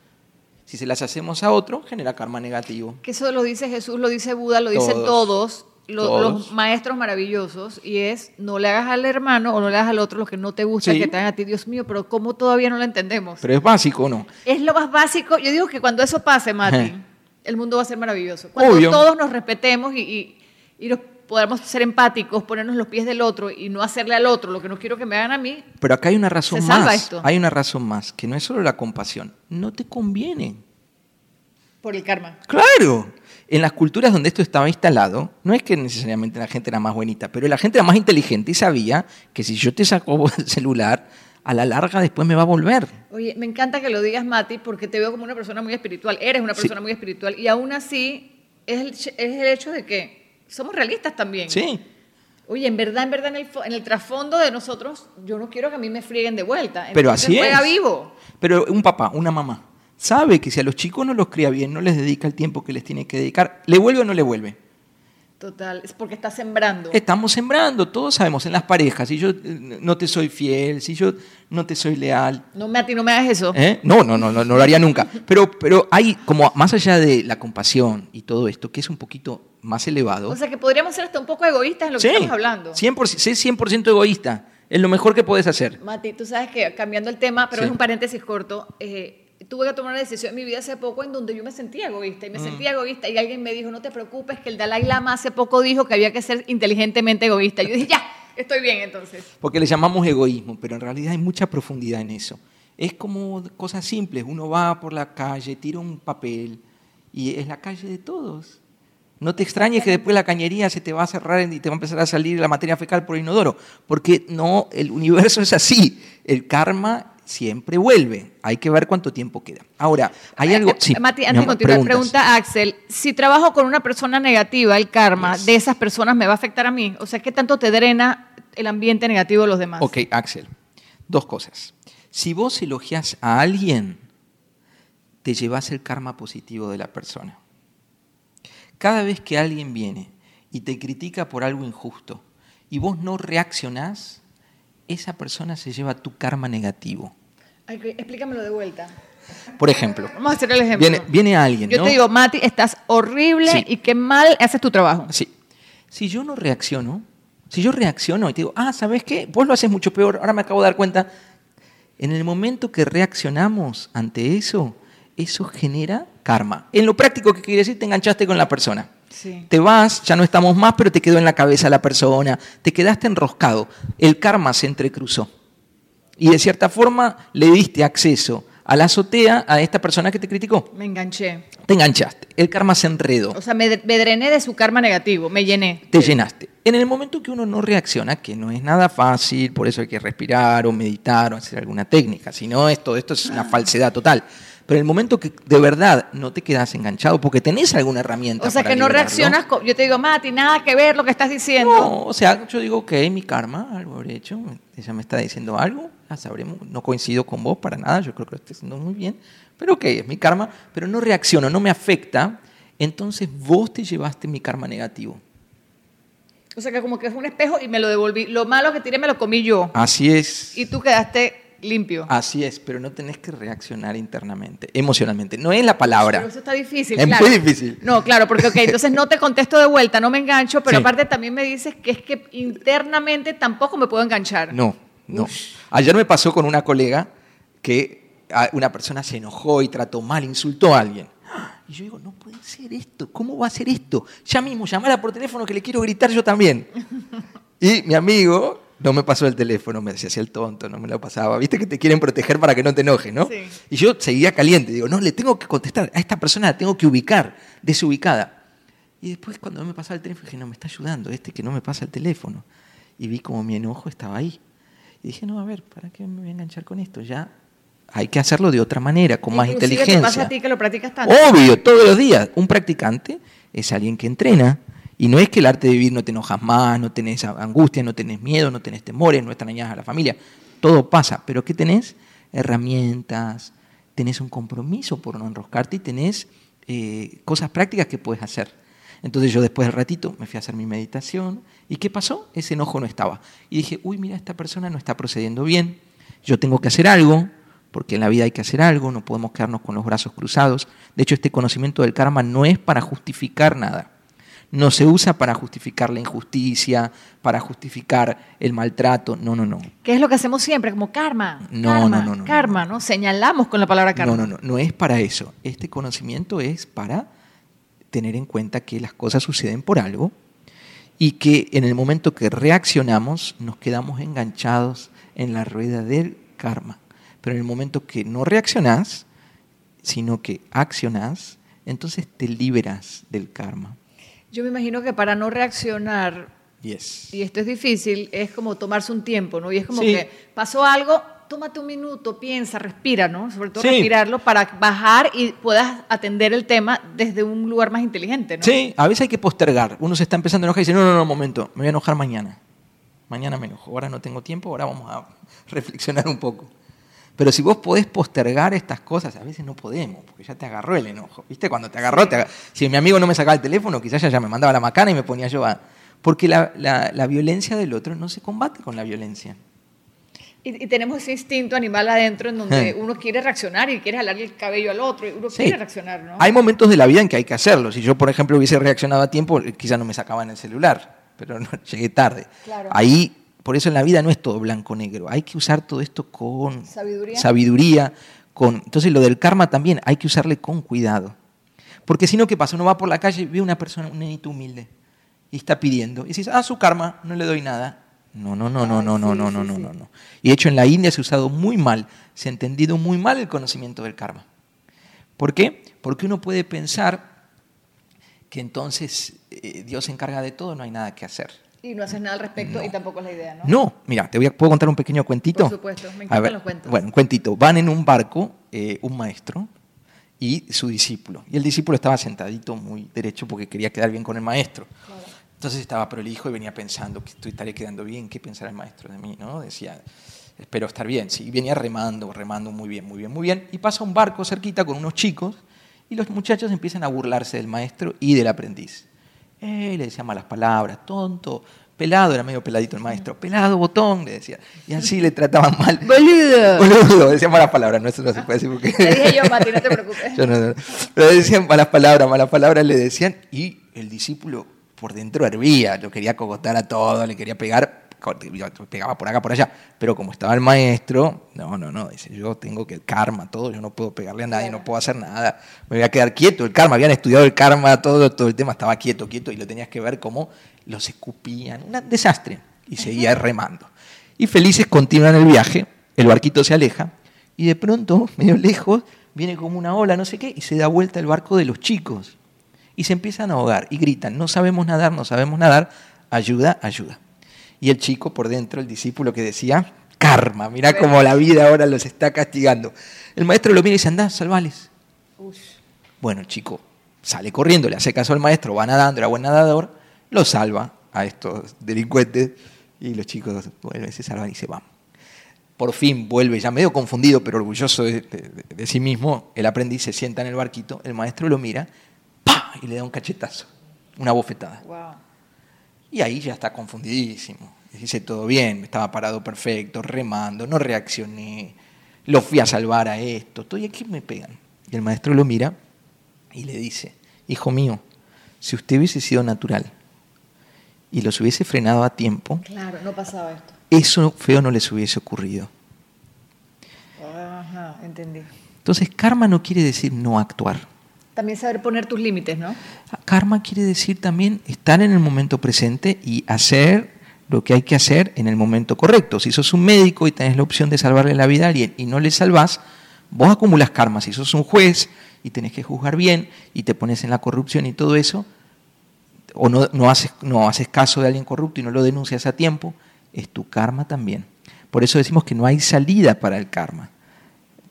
Si se las hacemos a otro, genera karma negativo. Que eso lo dice Jesús, lo dice Buda, lo dicen Todos. todos, lo- Todos. los maestros maravillosos, y es no le hagas al hermano o no le hagas al otro lo que no te gusta Sí. que te hagan a ti. Dios mío, pero ¿cómo todavía no lo entendemos? Pero es básico, ¿o ¿no? Es lo más básico. Yo digo que cuando eso pase, Mati. El mundo va a ser maravilloso. Cuando Obvio. todos nos respetemos y, y, y nos podamos ser empáticos, ponernos los pies del otro y no hacerle al otro lo que no quiero que me hagan a mí, Pero acá hay una razón más. esto. Hay una razón más, que no es solo la compasión. No te conviene. por el karma. Claro. En las culturas donde esto estaba instalado, no es que necesariamente la gente era más buenita, pero la gente era más inteligente y sabía que si yo te saco el celular, a la larga después me va a volver. Oye, me encanta que lo digas, Mati, porque te veo como una persona muy espiritual. Eres una Sí. persona muy espiritual. Y aún así, es el, es el hecho de que somos realistas también. Sí. Oye, en verdad, en verdad, en el, en el trasfondo de nosotros, yo no quiero que a mí me frieguen de vuelta. Pero así juega es. vivo. Pero un papá, una mamá, sabe que si a los chicos no los cría bien, no les dedica el tiempo que les tiene que dedicar, ¿le vuelve o no le vuelve? Total, es porque está sembrando. Estamos sembrando, todos sabemos, en las parejas, si yo eh, no te soy fiel, si yo no te soy leal, No, Mati, no me hagas eso. ¿Eh? No, no, no, no, no lo haría nunca. Pero, pero hay como más allá de la compasión y todo esto, que es un poquito más elevado. O sea, que podríamos ser hasta un poco egoístas en lo que estamos hablando. 100%, sé 100% egoísta. Es lo mejor que puedes hacer. Mati, tú sabes que cambiando el tema, pero Sí. es un paréntesis corto, eh, tuve que tomar una decisión en mi vida hace poco en donde yo me sentía egoísta y me Mm. sentía egoísta y alguien me dijo, no te preocupes, que el Dalai Lama hace poco dijo que había que ser inteligentemente egoísta. Yo dije, ya, estoy bien entonces. Porque le llamamos egoísmo, pero en realidad hay mucha profundidad en eso. Es como cosas simples. Uno va por la calle, tira un papel y es la calle de todos. No te extrañes que después la cañería se te va a cerrar y te va a empezar a salir la materia fecal por el inodoro, porque no, el universo es así. El karma siempre vuelve. Hay que ver cuánto tiempo queda. Ahora, hay algo. Sí, Eh, Mati, mi antes de continuar, pregunta Axel, si trabajo con una persona negativa, el karma Yes. de esas personas me va a afectar a mí. O sea, ¿qué tanto te drena el ambiente negativo de los demás? Ok, Axel, dos cosas. Si vos elogias a alguien, te llevas el karma positivo de la persona. Cada vez que alguien viene y te critica por algo injusto y vos no reaccionás, esa persona se lleva tu karma negativo. Que- explícamelo de vuelta. Por ejemplo, Vamos a hacer el ejemplo. viene, viene alguien, Yo ¿no? te digo, Mati, estás horrible Sí. y qué mal haces tu trabajo. Sí. Si yo no reacciono, si yo reacciono y te digo, ah, ¿sabes qué? Vos lo haces mucho peor, ahora me acabo de dar cuenta. En el momento que reaccionamos ante eso, eso genera karma. En lo práctico, ¿qué quiere decir? Te enganchaste con la persona. Sí. Te vas, ya no estamos más, pero te quedó en la cabeza la persona, te quedaste enroscado. El karma se entrecruzó. Y de cierta forma le diste acceso a la azotea a esta persona que te criticó. Me enganché. Te enganchaste. El karma se enredó O sea, me, me drené de su karma negativo, me llené. te llenaste. En el momento que uno no reacciona, que no es nada fácil, por eso hay que respirar o meditar o hacer alguna técnica, si no, esto, esto es una falsedad total. Pero en el momento que de verdad no te quedas enganchado porque tenés alguna herramienta. O sea, para que no liberarlo, reaccionas. co- Yo te digo, Mati, nada que ver lo que estás diciendo. No, o sea, yo digo, ok, mi karma, algo habré hecho, ella me está diciendo algo, ya sabremos, no coincido con vos para nada, yo creo que lo estoy haciendo muy bien, pero ok, es mi karma, pero no reacciono, no me afecta, entonces vos te llevaste mi karma negativo. O sea, que como que fue un espejo y me lo devolví. Lo malo que tiré me lo comí yo. Así es. Y tú quedaste limpio. Así es, pero no tenés que reaccionar internamente, emocionalmente. No es la palabra. Pero eso está difícil, Es claro. muy difícil. No, claro, porque, ok, entonces no te contesto de vuelta, no me engancho, pero Sí. aparte también me dices que es que internamente tampoco me puedo enganchar. No, No. Ayer me pasó con una colega que una persona se enojó y trató mal, insultó a alguien. Y yo digo, no puede ser esto, ¿cómo va a ser esto? Ya mismo, llamala por teléfono que le quiero gritar yo también. Y mi amigo no me pasó el teléfono, me decía, el tonto, no me lo pasaba. Viste que te quieren proteger para que no te enojes, ¿no? Y yo seguía caliente, digo, no, le tengo que contestar, a esta persona la tengo que ubicar, desubicada. Y después cuando me pasaba el teléfono dije, no, me está ayudando este que no me pasa el teléfono. Y vi como mi enojo estaba ahí. Y dije, no, a ver, ¿para qué me voy a enganchar con esto? Ya hay que hacerlo de otra manera, con más inteligencia. ¿Te pasa a ti que lo practicas tanto? Obvio, todos los días. Un practicante es alguien que entrena. Y no es que el arte de vivir no te enojas más, no tenés angustia, no tenés miedo, no tenés temores, no extrañas a la familia. Todo pasa. Pero ¿qué tenés? Herramientas, tenés un compromiso por no enroscarte y tenés eh, cosas prácticas que puedes hacer. Entonces yo después del ratito me fui a hacer mi meditación. ¿Y qué pasó? Ese enojo no estaba. Y dije, uy, mira, esta persona no está procediendo bien. Yo tengo que hacer algo, porque en la vida hay que hacer algo, no podemos quedarnos con los brazos cruzados. De hecho, este conocimiento del karma no es para justificar nada. No se usa para justificar la injusticia, para justificar el maltrato. No, no, no. ¿Qué es lo que hacemos siempre? Como karma. No, no, no, no. Karma, ¿no? Señalamos con la palabra karma. No, no, no. No es para eso. Este conocimiento es para tener en cuenta que las cosas suceden por algo y que en el momento que reaccionamos nos quedamos enganchados en la rueda del karma. Pero en el momento que no reaccionás, sino que accionás, entonces te liberas del karma. Yo me imagino que para no reaccionar, yes. y esto es difícil, es como tomarse un tiempo, ¿no? Y es como que pasó algo, tómate un minuto, piensa, respira, ¿no? Sobre todo respirarlo para bajar y puedas atender el tema desde un lugar más inteligente, ¿no? Sí, a veces hay que postergar. Uno se está empezando a enojar y dice, no, no, no, un momento, me voy a enojar mañana. Mañana me enojo, ahora no tengo tiempo, ahora vamos a reflexionar un poco. Pero si vos podés postergar estas cosas, a veces no podemos, porque ya te agarró el enojo. ¿Viste? Cuando te agarró, si mi amigo no me sacaba el teléfono, quizás ya, me mandaba la macana y me ponía yo a... Porque la, la violencia del otro no se combate con la violencia. Y, tenemos ese instinto animal adentro en donde uno quiere reaccionar y quiere jalarle el cabello al otro y uno quiere reaccionar, ¿no? Hay momentos de la vida en que hay que hacerlo. Si yo, por ejemplo, hubiese reaccionado a tiempo, quizás no me sacaban el celular, pero no, llegué tarde. Ahí, por eso en la vida no es todo blanco-negro. Hay que usar todo esto con sabiduría. con... Entonces lo del karma también hay que usarle con cuidado. Porque si no, ¿qué pasa? Uno va por la calle y ve una persona, un nenito humilde, y está pidiendo. Y dices, ah, su karma, no le doy nada no, no, no, no, no, no, no, no, no, no, no. Y de hecho en la India se ha usado muy mal, se ha entendido muy mal el conocimiento del karma. ¿Por qué? Porque uno puede pensar que entonces eh, Dios se encarga de todo, no hay nada que hacer. Y no haces nada al respecto y tampoco es la idea, ¿no? No, mira, te voy a, ¿puedo contar un pequeño cuentito? Por supuesto, me encantan los cuentos. Bueno, un cuentito. Van en un barco eh, un maestro y su discípulo. Y el discípulo estaba sentadito muy derecho porque quería quedar bien con el maestro. Claro. Entonces estaba prolijo y venía pensando que estaré quedando bien, qué pensará el maestro de mí, ¿no? Decía, espero estar bien. Sí, venía remando, remando muy bien, muy bien, muy bien. Y pasa un barco cerquita con unos chicos y los muchachos empiezan a burlarse del maestro y del aprendiz. Eh, le decía malas palabras, tonto, pelado, era medio peladito el maestro, pelado, botón, le decía. Y así le trataban mal. Boludo. Boludo, decía malas palabras, no, eso no se puede decir porque... Le dije yo, Mati, no te preocupes. yo no, no. Pero decían malas palabras, malas palabras le decían y el discípulo por dentro hervía, yo quería cogotar a todo, le quería pegar, pegaba por acá, por allá, pero como estaba el maestro, no, no, no, dice, yo tengo que el karma, todo, yo no puedo pegarle a nadie, no puedo hacer nada, me voy a quedar quieto, el karma, habían estudiado el karma, todo, todo el tema, estaba quieto, quieto, y lo tenías que ver como los escupían, un desastre, y seguía remando. Y felices continúan el viaje, el barquito se aleja, y de pronto, medio lejos, viene como una ola, no sé qué, y se da vuelta el barco de los chicos y se empiezan a ahogar y gritan, no sabemos nadar, no sabemos nadar, ayuda, ayuda. Y el chico por dentro, el discípulo que decía, karma, mira cómo la vida ahora los está castigando. El maestro lo mira y dice, anda, salvales. Bueno, el chico sale corriendo, le hace caso al maestro, va nadando, era buen nadador, lo salva a estos delincuentes y los chicos vuelven, se salvan y se van. Por fin vuelve, ya medio confundido, pero orgulloso de, de sí mismo, el aprendiz se sienta en el barquito, el maestro lo mira y le da un cachetazo, una bofetada. Y ahí ya está confundidísimo. Dice todo bien, estaba parado perfecto, remando, no reaccioné, lo fui a salvar a esto, todo, ¿y aquí me pegan? Y el maestro lo mira y le dice, hijo mío, si usted hubiese sido natural y los hubiese frenado a tiempo, claro, no pasaba esto. eso feo no les hubiese ocurrido. Ajá, entendí. Entonces, karma no quiere decir no actuar. También saber poner tus límites, ¿no? Karma quiere decir también estar en el momento presente y hacer lo que hay que hacer en el momento correcto. Si sos un médico y tenés la opción de salvarle la vida a alguien y no le salvás, vos acumulas karma. Si sos un juez y tenés que juzgar bien y te pones en la corrupción y todo eso, o no, no, haces, no haces caso de alguien corrupto y no lo denuncias a tiempo, es tu karma también. Por eso decimos que no hay salida para el karma.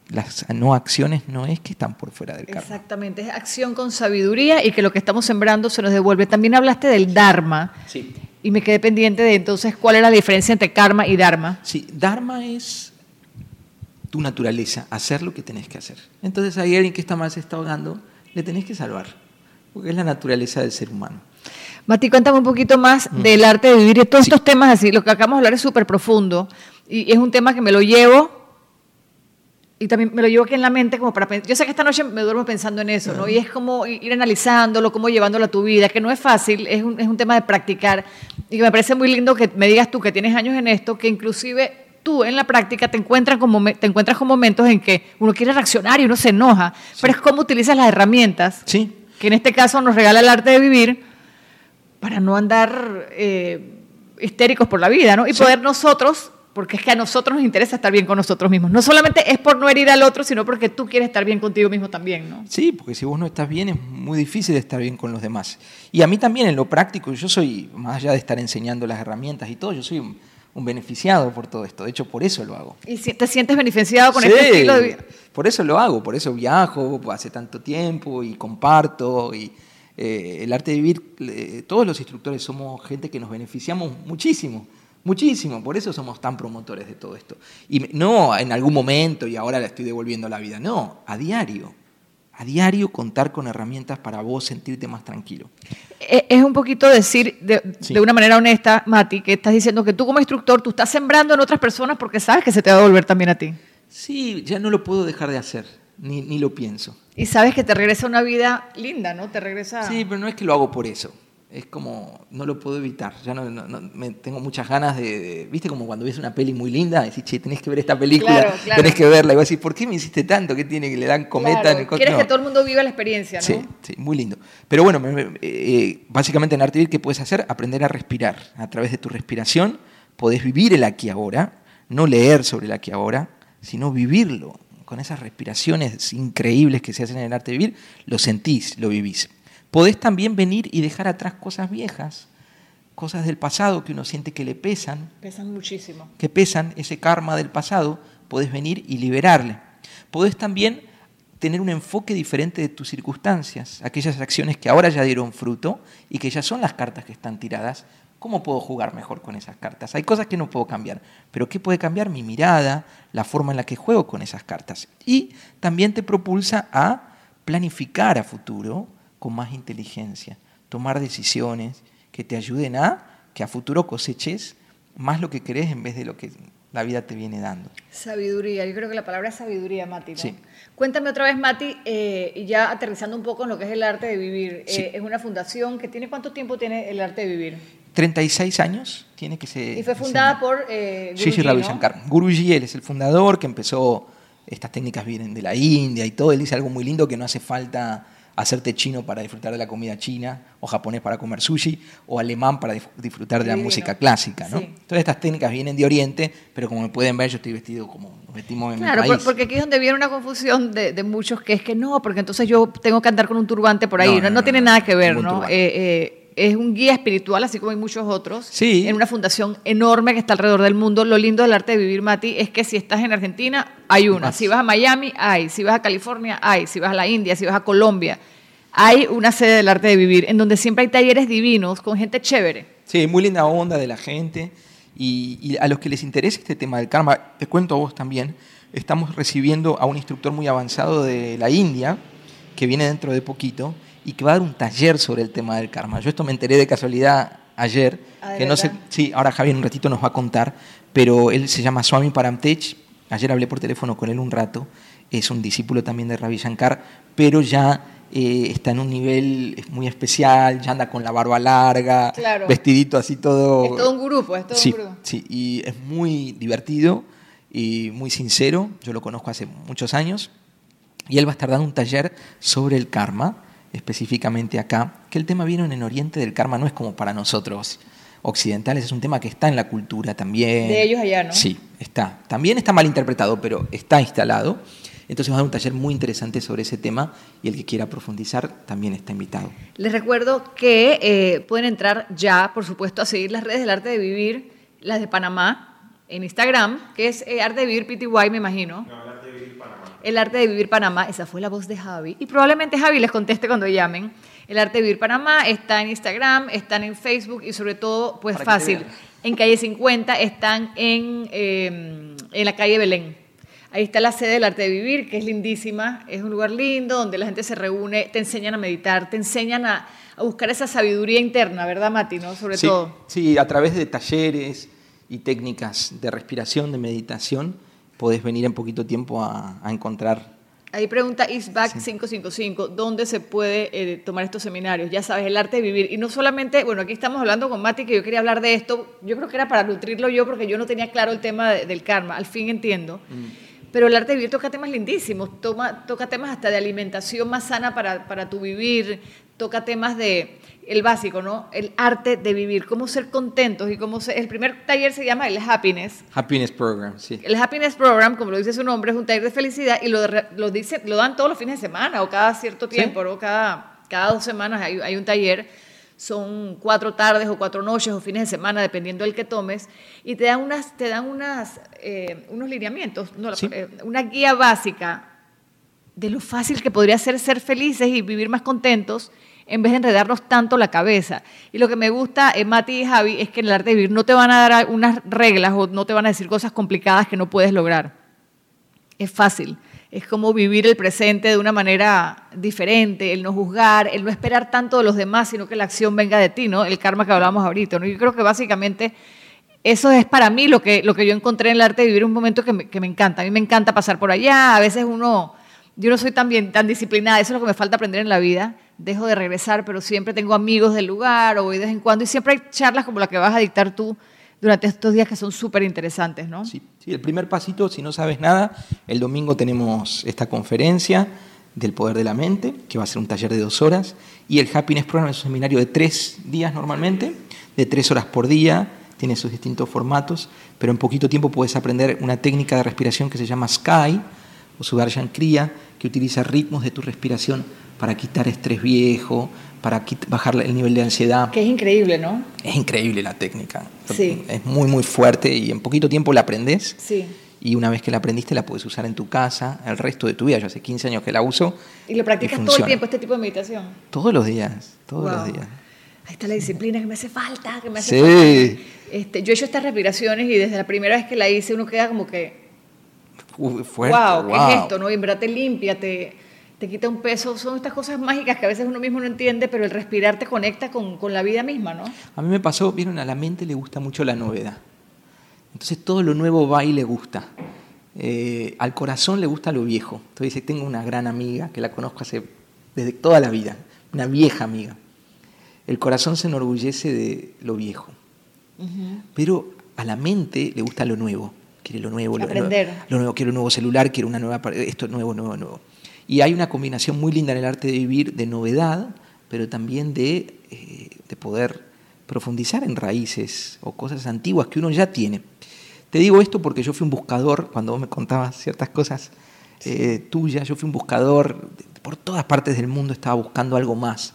Las no acciones no es que están por fuera del karma. Exactamente, es acción con sabiduría y que lo que estamos sembrando se nos devuelve. También hablaste del Dharma. Sí. Y me quedé pendiente de entonces cuál era la diferencia entre karma y dharma. Sí, dharma es tu naturaleza, hacer lo que tenés que hacer. Entonces hay alguien que está mal, se está ahogando, le tenés que salvar, porque es la naturaleza del ser humano. Mati, cuéntame un poquito más Mm. del arte de vivir y todos estos temas así. Lo que acabamos de hablar es súper profundo y es un tema que me lo llevo y también me lo llevo aquí en la mente como para yo sé que esta noche me duermo pensando en eso, ¿no? Y es como ir analizándolo, cómo llevándolo a tu vida, que no es fácil, es un, es un tema de practicar y me parece muy lindo que me digas tú que tienes años en esto, que inclusive tú en la práctica te encuentras con, te encuentras con momentos en que uno quiere reaccionar y uno se enoja, pero es cómo utilizas las herramientas Sí, que en este caso nos regala el arte de vivir para no andar eh, histéricos por la vida, ¿no? Y Sí. poder nosotros, porque es que a nosotros nos interesa estar bien con nosotros mismos. No solamente es por no herir al otro, sino porque tú quieres estar bien contigo mismo también, ¿no? sí, porque si vos no estás bien es muy difícil estar bien con los demás. Y a mí también en lo práctico, yo soy, más allá de estar enseñando las herramientas y todo, yo soy un, un beneficiado por todo esto. De hecho, por eso lo hago. Y si te sientes beneficiado con Sí, este estilo de vida. Por eso lo hago, por eso viajo hace tanto tiempo y comparto. Y eh, el arte de vivir, eh, todos los instructores somos gente que nos beneficiamos muchísimo, muchísimo. Por eso somos tan promotores de todo esto. Y no en algún momento y ahora le estoy devolviendo la vida, no, a diario. A diario contar con herramientas para vos sentirte más tranquilo. E- Es un poquito decir, de, Sí. de una manera honesta, Mati, que estás diciendo que tú como instructor, tú estás sembrando en otras personas porque sabes que se te va a devolver también a ti. Sí, ya no lo puedo dejar de hacer, ni, ni lo pienso. Y sabes que te regresa una vida linda, ¿no? Te regresa... Sí, pero no es que lo hago por eso. Es como, no lo puedo evitar. Ya no, no- no- me, tengo muchas ganas de, de- ¿Viste como cuando ves una peli muy linda? Decís, che, tenés que ver esta película, Claro, claro. tenés que verla. Y vas a decir, ¿por qué me hiciste tanto? ¿Qué tiene que le dan cometa Claro, en el co-?" Quieres No. que todo el mundo viva la experiencia, ¿no? Sí, sí, muy lindo. Pero bueno, eh, básicamente en Artevir, ¿qué puedes hacer? Aprender a respirar. A través de tu respiración podés vivir el aquí ahora, no leer sobre el aquí ahora, sino vivirlo. Con esas respiraciones increíbles que se hacen en el arte de vivir, lo sentís, lo vivís. Podés también venir y dejar atrás cosas viejas, cosas del pasado que uno siente que le pesan, Pesan muchísimo. que pesan, ese karma del pasado, podés venir y liberarle. Podés también tener un enfoque diferente de tus circunstancias, aquellas acciones que ahora ya dieron fruto y que ya son las cartas que están tiradas. ¿Cómo puedo jugar mejor con esas cartas? Hay cosas que no puedo cambiar, pero ¿qué puede cambiar? Mi mirada, la forma en la que juego con esas cartas. Y también te propulsa a planificar a futuro con más inteligencia, tomar decisiones que te ayuden a que a futuro coseches más lo que querés en vez de lo que la vida te viene dando. Sabiduría, yo creo que la palabra es sabiduría, Mati. ¿no? Sí. Cuéntame otra vez, Mati, eh, y ya aterrizando un poco en lo que es el arte de vivir. Sí. Eh, es una fundación que tiene cuánto tiempo tiene el arte de vivir? 36 años tiene que ser. y fue fundada por eh, Guruji, Ravi ¿no? Shankar. Guruji, él es el fundador que empezó. Estas técnicas vienen de la India y todo. Él dice algo muy lindo que no hace falta hacerte chino para disfrutar de la comida china, o japonés para comer sushi, o alemán para disfrutar de la Divino. música clásica. ¿no? Sí. Todas estas técnicas vienen de Oriente, pero como me pueden ver, yo estoy vestido como nos vestimos en Claro, mi país. porque aquí es donde viene una confusión de, de muchos que es que no, porque entonces yo tengo que andar con un turbante por ahí. No, No, no, no tiene nada que ver, ¿no? Eh, eh, es un guía espiritual, así como hay muchos otros, Sí. en una fundación enorme que está alrededor del mundo. Lo lindo del arte de vivir, Mati, es que si estás en Argentina, hay una. Si vas a Miami, hay. Si vas a California, hay. Si vas a la India, si vas a Colombia, hay una sede del arte de vivir, en donde siempre hay talleres divinos con gente chévere. Sí, muy linda onda de la gente. Y, y a los que les interese este tema del karma, te cuento a vos también, estamos recibiendo a un instructor muy avanzado de la India, que viene dentro de poquito, y que va a dar un taller sobre el tema del karma. Yo esto me enteré de casualidad ayer, Ah, ¿de que no sé, sí, ahora Javier en un ratito nos va a contar, pero él se llama Swami Paramtech, ayer hablé por teléfono con él un rato, es un discípulo también de Ravi Shankar, pero ya eh, está en un nivel muy especial, ya anda con la barba larga, vestidito así todo. Es todo un grupo, es todo sí, un grupo. Sí, y es muy divertido y muy sincero. Yo lo conozco hace muchos años. Y él va a estar dando un taller sobre el karma, específicamente acá, que el tema vino en el oriente del karma, no es como para nosotros occidentales, es un tema que está en la cultura también. De ellos allá, ¿no? Sí, está. También está mal interpretado, pero está instalado. Entonces va a dar un taller muy interesante sobre ese tema y el que quiera profundizar también está invitado. Les recuerdo que eh, pueden entrar ya, por supuesto, a seguir las redes del arte de vivir, las de Panamá, en Instagram, que es eh, Arte de Vivir PTY, me imagino. No, el Arte de Vivir Panamá. Esa fue la voz de Javi. Y probablemente Javi les conteste cuando llamen. El Arte de Vivir Panamá está en Instagram, están en Facebook y sobre todo, pues fácil, en calle 50, están en, eh, en la calle Belén. Ahí está la sede del arte de vivir, que es lindísima, es un lugar lindo donde la gente se reúne, te enseñan a meditar, te enseñan a, buscar esa sabiduría interna, ¿verdad, Mati? ¿no? Sobre todo. Sí, a través de talleres y técnicas de respiración, de meditación, podés venir en poquito tiempo a, encontrar Ahí pregunta Isback555, ¿dónde se puede eh, tomar estos seminarios? Ya sabes, el arte de vivir. Y no solamente, bueno, aquí estamos hablando con Mati, que yo quería hablar de esto, yo creo que era para nutrirlo yo, porque yo no tenía claro el tema del karma, al fin entiendo. Mm. Pero el arte de vivir toca temas lindísimos, toma, toca temas hasta de alimentación más sana para, para tu vivir, toca temas de el básico, ¿no? El arte de vivir, cómo ser contentos y cómo ser... El primer taller se llama el Happiness. Happiness Program, sí. El Happiness Program, como lo dice su nombre, es un taller de felicidad y lo, lo, dice, lo dan todos los fines de semana o cada cierto tiempo, ¿no? Cada, cada dos semanas hay, hay un taller son cuatro tardes o cuatro noches o fines de semana, dependiendo del que tomes, y te dan, unas, te dan unas, eh, unos lineamientos, eh, una guía básica de lo fácil que podría ser ser felices y vivir más contentos en vez de enredarnos tanto la cabeza. Y lo que me gusta, eh, Mati y Javi, es que en el arte de vivir no te van a dar unas reglas o no te van a decir cosas complicadas que no puedes lograr. Es fácil es como vivir el presente de una manera diferente, el no juzgar, el no esperar tanto de los demás, sino que la acción venga de ti, ¿no? El karma que hablábamos ahorita, ¿no? Yo creo que básicamente eso es para mí lo que, lo que yo encontré en el arte de vivir un momento que me, que me encanta. A mí me encanta pasar por allá, a veces uno, yo no soy tan bien, tan disciplinada, eso es lo que me falta aprender en la vida, dejo de regresar, pero siempre tengo amigos del lugar o voy de vez en cuando y siempre hay charlas como la que vas a dictar tú durante estos días que son súper interesantes, ¿no? Sí, sí, el primer pasito, si no sabes nada, el domingo tenemos esta conferencia del poder de la mente, que va a ser un taller de dos horas, y el Happiness Program es un seminario de tres días normalmente, de tres horas por día, tiene sus distintos formatos, pero en poquito tiempo puedes aprender una técnica de respiración que se llama Sky, o Sudarshan Kriya, que utiliza ritmos de tu respiración para quitar estrés viejo, para bajar el nivel de ansiedad. Que es increíble, ¿no? Es increíble la técnica. Sí. Es muy, muy fuerte y en poquito tiempo la aprendes. Sí. Y una vez que la aprendiste, la puedes usar en tu casa el resto de tu vida. Yo hace 15 años que la uso. ¿Y lo practicas todo el tiempo, este tipo de meditación? Todos los días, todos los días. Ahí está la disciplina que me hace falta, que me hace sí. Este, yo he hecho estas respiraciones y desde la primera vez que la hice uno queda como que... fuerte, wow, ¿qué es esto? ¿no? Y en verdad te limpia, te te quita un peso, son estas cosas mágicas que a veces uno mismo no entiende, pero el respirar te conecta con, con, la vida misma, ¿no? A mí me pasó, vieron, a la mente le gusta mucho la novedad. Entonces todo lo nuevo va y le gusta. Eh, al corazón le gusta lo viejo. Entonces dice, tengo una gran amiga que la conozco hace, desde toda la vida, una vieja amiga. El corazón se enorgullece de lo viejo. Pero a la mente le gusta lo nuevo. Quiere lo nuevo, Aprender. Lo, lo nuevo, quiere un nuevo celular, quiere una nueva... Esto nuevo, nuevo, nuevo. Y hay una combinación muy linda en el arte de vivir de novedad, pero también de, eh, de poder profundizar en raíces o cosas antiguas que uno ya tiene. Te digo esto porque yo fui un buscador, cuando vos me contabas ciertas cosas eh, tuyas, yo fui un buscador, por todas partes del mundo estaba buscando algo más.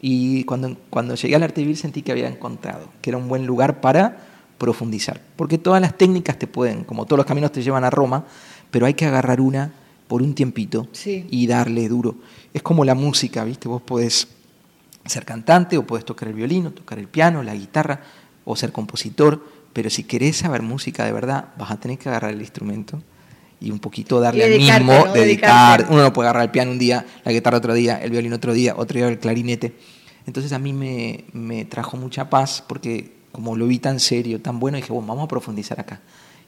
Y cuando, cuando llegué al arte de vivir sentí que había encontrado, que era un buen lugar para profundizar. Porque todas las técnicas te pueden, como todos los caminos te llevan a Roma, pero hay que agarrar una por un tiempito y darle duro. Es como la música, ¿viste? Vos podés ser cantante o podés tocar el violín o tocar el piano, la guitarra o ser compositor, pero si querés saber música de verdad, vas a tener que agarrar el instrumento y un poquito darle al mismo, dedicar. Uno no puede agarrar el piano un día, la guitarra otro día, el violín otro día, otro día el clarinete. Entonces a mí me, me trajo mucha paz porque como lo vi tan serio, tan bueno, dije, bueno, vamos a profundizar acá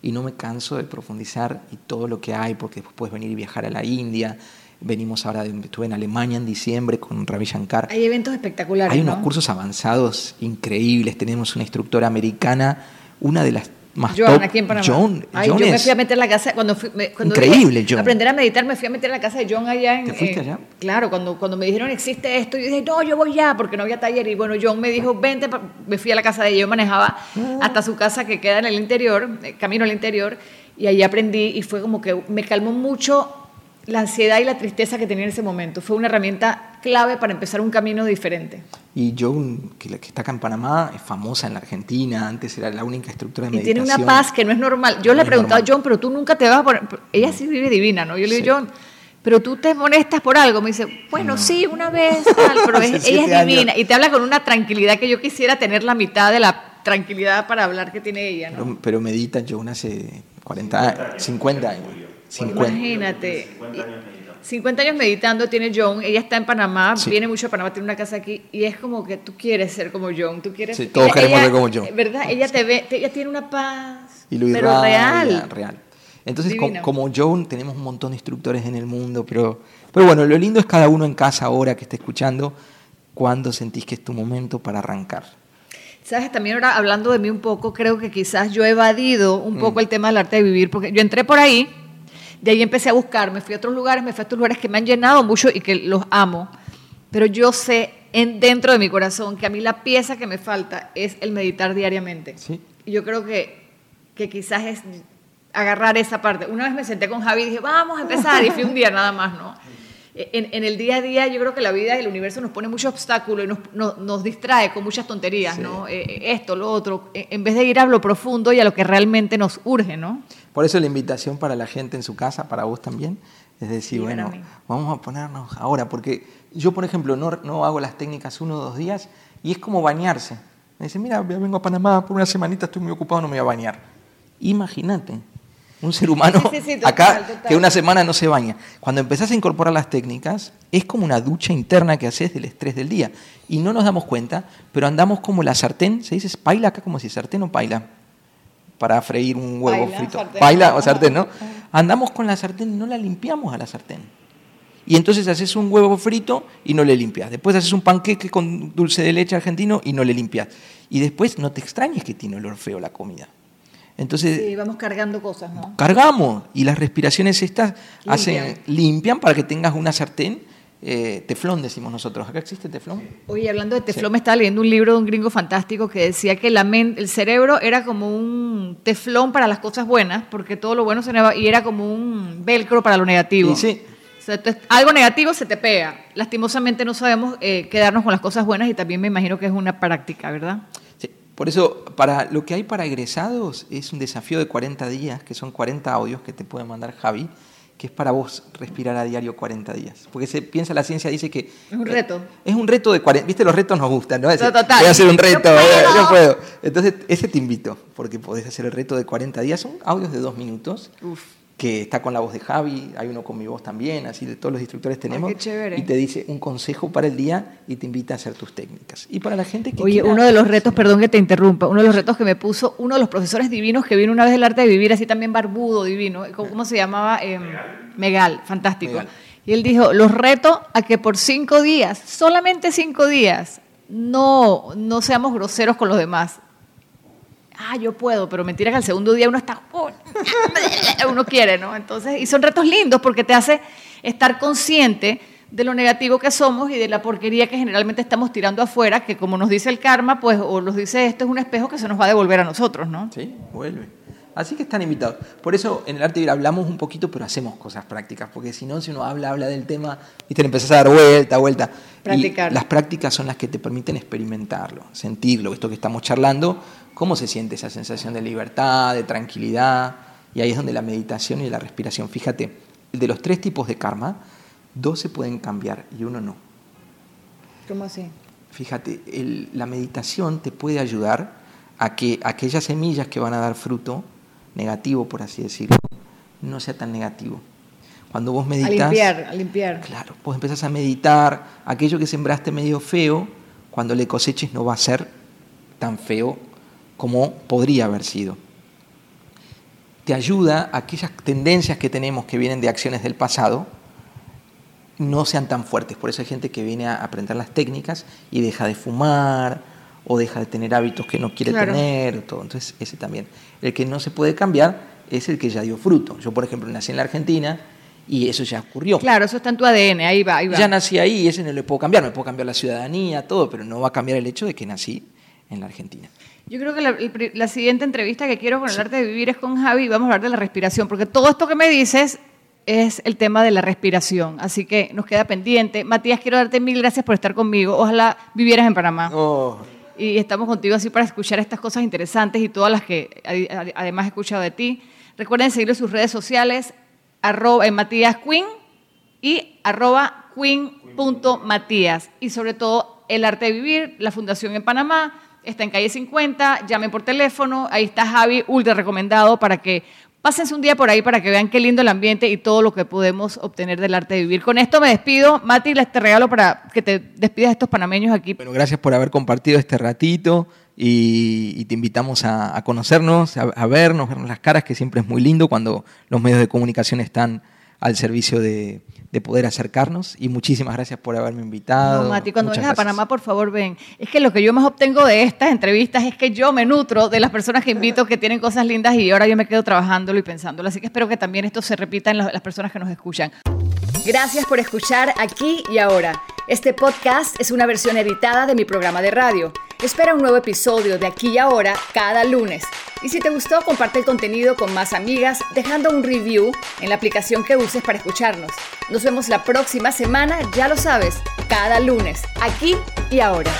y no me canso de profundizar y todo lo que hay, porque después puedes venir y viajar a la India, Venimos ahora, de, estuve en Alemania en diciembre con Ravi Shankar. Hay eventos espectaculares. Hay unos cursos avanzados increíbles. Tenemos una instructora americana, una de las más John, aquí en Panamá. John, yo me fui a meter en la casa, cuando, fui, cuando Increíble, John. aprender a meditar, me fui a meter en la casa de John allá en... ¿Te fuiste eh, allá? Claro, cuando, cuando me dijeron existe esto, yo dije, no, yo voy ya, porque no había taller. Y bueno, John me dijo, vente, me fui a la casa de ella, yo manejaba ah. hasta su casa que queda en el interior, eh, camino al interior, y ahí aprendí y fue como que me calmó mucho la ansiedad y la tristeza que tenía en ese momento. Fue una herramienta clave para empezar un camino diferente. Y Joan, que, que está acá en Panamá, es famosa en la Argentina, antes era la única estructura de meditación. Y tiene una paz que no es normal. Yo le he preguntado a John, pero tú nunca te vas a poner... Ella sí vive divina, ¿no? Yo le digo, John, pero tú te molestas por algo. Me dice, bueno, sí, una vez, tal, pero ella es divina. Y te habla con una tranquilidad que yo quisiera tener la mitad de la tranquilidad para hablar que tiene ella, ¿no? Pero, pero medita John hace 40, 50 años. 50. Imagínate. 50 años meditando. tiene John, ella está en Panamá, viene mucho a Panamá, tiene una casa aquí y es como que tú quieres ser como John, tú quieres... Sí, todos queremos ser como John. ¿Verdad? Ella te ve, ella tiene una paz, y lo pero real. real. Entonces, como, John, tenemos un montón de instructores en el mundo, pero, pero bueno, lo lindo es cada uno en casa ahora que esté escuchando, cuando sentís que es tu momento para arrancar. Sabes, también ahora hablando de mí un poco, creo que quizás yo he evadido un poco mm. el tema del arte de vivir, porque yo entré por ahí, de ahí empecé a buscar, me fui a otros lugares, me fui a otros lugares que me han llenado mucho y que los amo, pero yo sé en, dentro de mi corazón que a mí la pieza que me falta es el meditar diariamente. ¿Sí? Y yo creo que, que quizás es agarrar esa parte. Una vez me senté con Javi y dije, vamos a empezar, y fui un día nada más, ¿no? En, el día a día yo creo que la vida y el universo nos pone muchos obstáculos y nos, nos, distrae con muchas tonterías, ¿no? Eh, eh, esto, lo otro, en vez de ir a lo profundo y a lo que realmente nos urge, ¿no? Por eso la invitación para la gente en su casa, para vos también, es decir, bueno, vamos a ponernos ahora, porque yo, por ejemplo, no, no hago las técnicas uno o dos días y es como bañarse. Me dicen, mira, vengo a Panamá por una semanita, estoy muy ocupado, no me voy a bañar. Imagínate, un ser humano acá que una semana no se baña. Cuando empezás a incorporar las técnicas, es como una ducha interna que haces del estrés del día. Y no nos damos cuenta, pero andamos como la sartén, ¿se dice paila acá como si sartén o paila? Para freír un huevo frito. Paila o sartén, ¿no? Andamos con la sartén y no la limpiamos a la sartén. Y entonces haces un huevo frito y no le limpias. Después haces un panqueque con dulce de leche argentino y no le limpias. Y después no te extrañes que tiene olor feo la comida. Entonces, sí, vamos cargando cosas, ¿no? Cargamos y las respiraciones estas limpian, hacen, limpian para que tengas una sartén. Eh, teflón decimos nosotros. ¿Acá existe teflón? Oye, hablando de teflón, me estaba leyendo un libro de un gringo fantástico que decía que la el cerebro era como un teflón para las cosas buenas, porque todo lo bueno se y era como un velcro para lo negativo. Sí, sí. algo negativo se te pega. Lastimosamente no sabemos eh, quedarnos con las cosas buenas y también me imagino que es una práctica, ¿verdad? Por eso, para lo que hay para egresados es un desafío de 40 días, que son 40 audios que te puede mandar Javi, que es para vos respirar a diario 40 días. Porque se piensa, la ciencia dice que... Es un reto. Es un reto de 40... Viste, los retos nos gustan, ¿no? total. Voy a hacer un reto, yo puedo. Entonces, ese te invito, porque podés hacer el reto de 40 días. Son audios de dos minutos. Uf que está con la voz de Javi, hay uno con mi voz también, así de todos los instructores tenemos. y te dice un consejo para el día y te invita a hacer tus técnicas. Y para la gente que. Oye, uno de los retos, perdón que te interrumpa, uno de los retos que me puso uno de los profesores divinos que vino una vez del arte de vivir, así también barbudo, divino, ¿cómo, se llamaba? Em, Megal, fantástico. Y él dijo: los reto a que por cinco días, solamente cinco días, no, no seamos groseros con los demás ah, yo puedo, pero mentira que al segundo día uno está, uno quiere, ¿no? Entonces, y son retos lindos porque te hace estar consciente de lo negativo que somos y de la porquería que generalmente estamos tirando afuera, que como nos dice el karma, pues, o nos dice esto, es un espejo que se nos va a devolver a nosotros, ¿no? Sí, vuelve. Así que están invitados. Por eso en el arte de hablamos un poquito, pero hacemos cosas prácticas, porque si no, si uno habla, habla del tema, viste, le empezás a dar vuelta, vuelta. Practicar. las prácticas son las que te permiten experimentarlo, sentirlo, esto que estamos charlando, cómo se siente esa sensación de libertad, de tranquilidad, y ahí es donde la meditación y la respiración, fíjate, de los tres tipos de karma, dos se pueden cambiar y uno no. ¿Cómo así? Fíjate, la meditación te puede ayudar a que aquellas semillas que van a dar fruto, negativo por así decirlo, no sea tan negativo. Cuando vos meditas... A limpiar, a limpiar. Claro, vos empezás a meditar, aquello que sembraste medio feo, cuando le coseches no va a ser tan feo como podría haber sido. Te ayuda a aquellas tendencias que tenemos que vienen de acciones del pasado, no sean tan fuertes. Por eso hay gente que viene a aprender las técnicas y deja de fumar o deja de tener hábitos que no quiere tener. Todo. Entonces, ese también. El que no se puede cambiar es el que ya dio fruto. Yo, por ejemplo, nací en la Argentina y eso ya ocurrió. Claro, eso está en tu ADN, ahí va, ahí va. Ya nací ahí y ese no le puedo cambiar. Me puedo cambiar la ciudadanía, todo, pero no va a cambiar el hecho de que nací en la Argentina. Yo creo que la, siguiente entrevista que quiero con el arte de vivir es con Javi y vamos a hablar de la respiración, porque todo esto que me dices es el tema de la respiración. Así que nos queda pendiente. Matías, quiero darte mil gracias por estar conmigo. Ojalá vivieras en Panamá. Oh. Y estamos contigo así para escuchar estas cosas interesantes y todas las que además he escuchado de ti. Recuerden seguirlo en sus redes sociales, arroba, en Matías Queen y arroba queen.matías. Y sobre todo, El Arte de Vivir, la Fundación en Panamá, está en calle 50, llamen por teléfono, ahí está Javi, ultra recomendado para que pásense un día por ahí para que vean qué lindo el ambiente y todo lo que podemos obtener del arte de vivir. Con esto me despido. Mati, les te regalo para que te despidas de estos panameños aquí. Bueno, gracias por haber compartido este ratito y, te invitamos a, conocernos, a, a, vernos, vernos las caras, que siempre es muy lindo cuando los medios de comunicación están al servicio de, de poder acercarnos y muchísimas gracias por haberme invitado. No, Mati, cuando vengas a Panamá, por favor, ven. Es que lo que yo más obtengo de estas entrevistas es que yo me nutro de las personas que invito que tienen cosas lindas y ahora yo me quedo trabajándolo y pensándolo. Así que espero que también esto se repita en las personas que nos escuchan. Gracias por escuchar aquí y ahora. Este podcast es una versión editada de mi programa de radio. Espera un nuevo episodio de aquí y ahora cada lunes. Y si te gustó, comparte el contenido con más amigas dejando un review en la aplicación que uses para escucharnos. Nos vemos la próxima semana, ya lo sabes, cada lunes, aquí y ahora.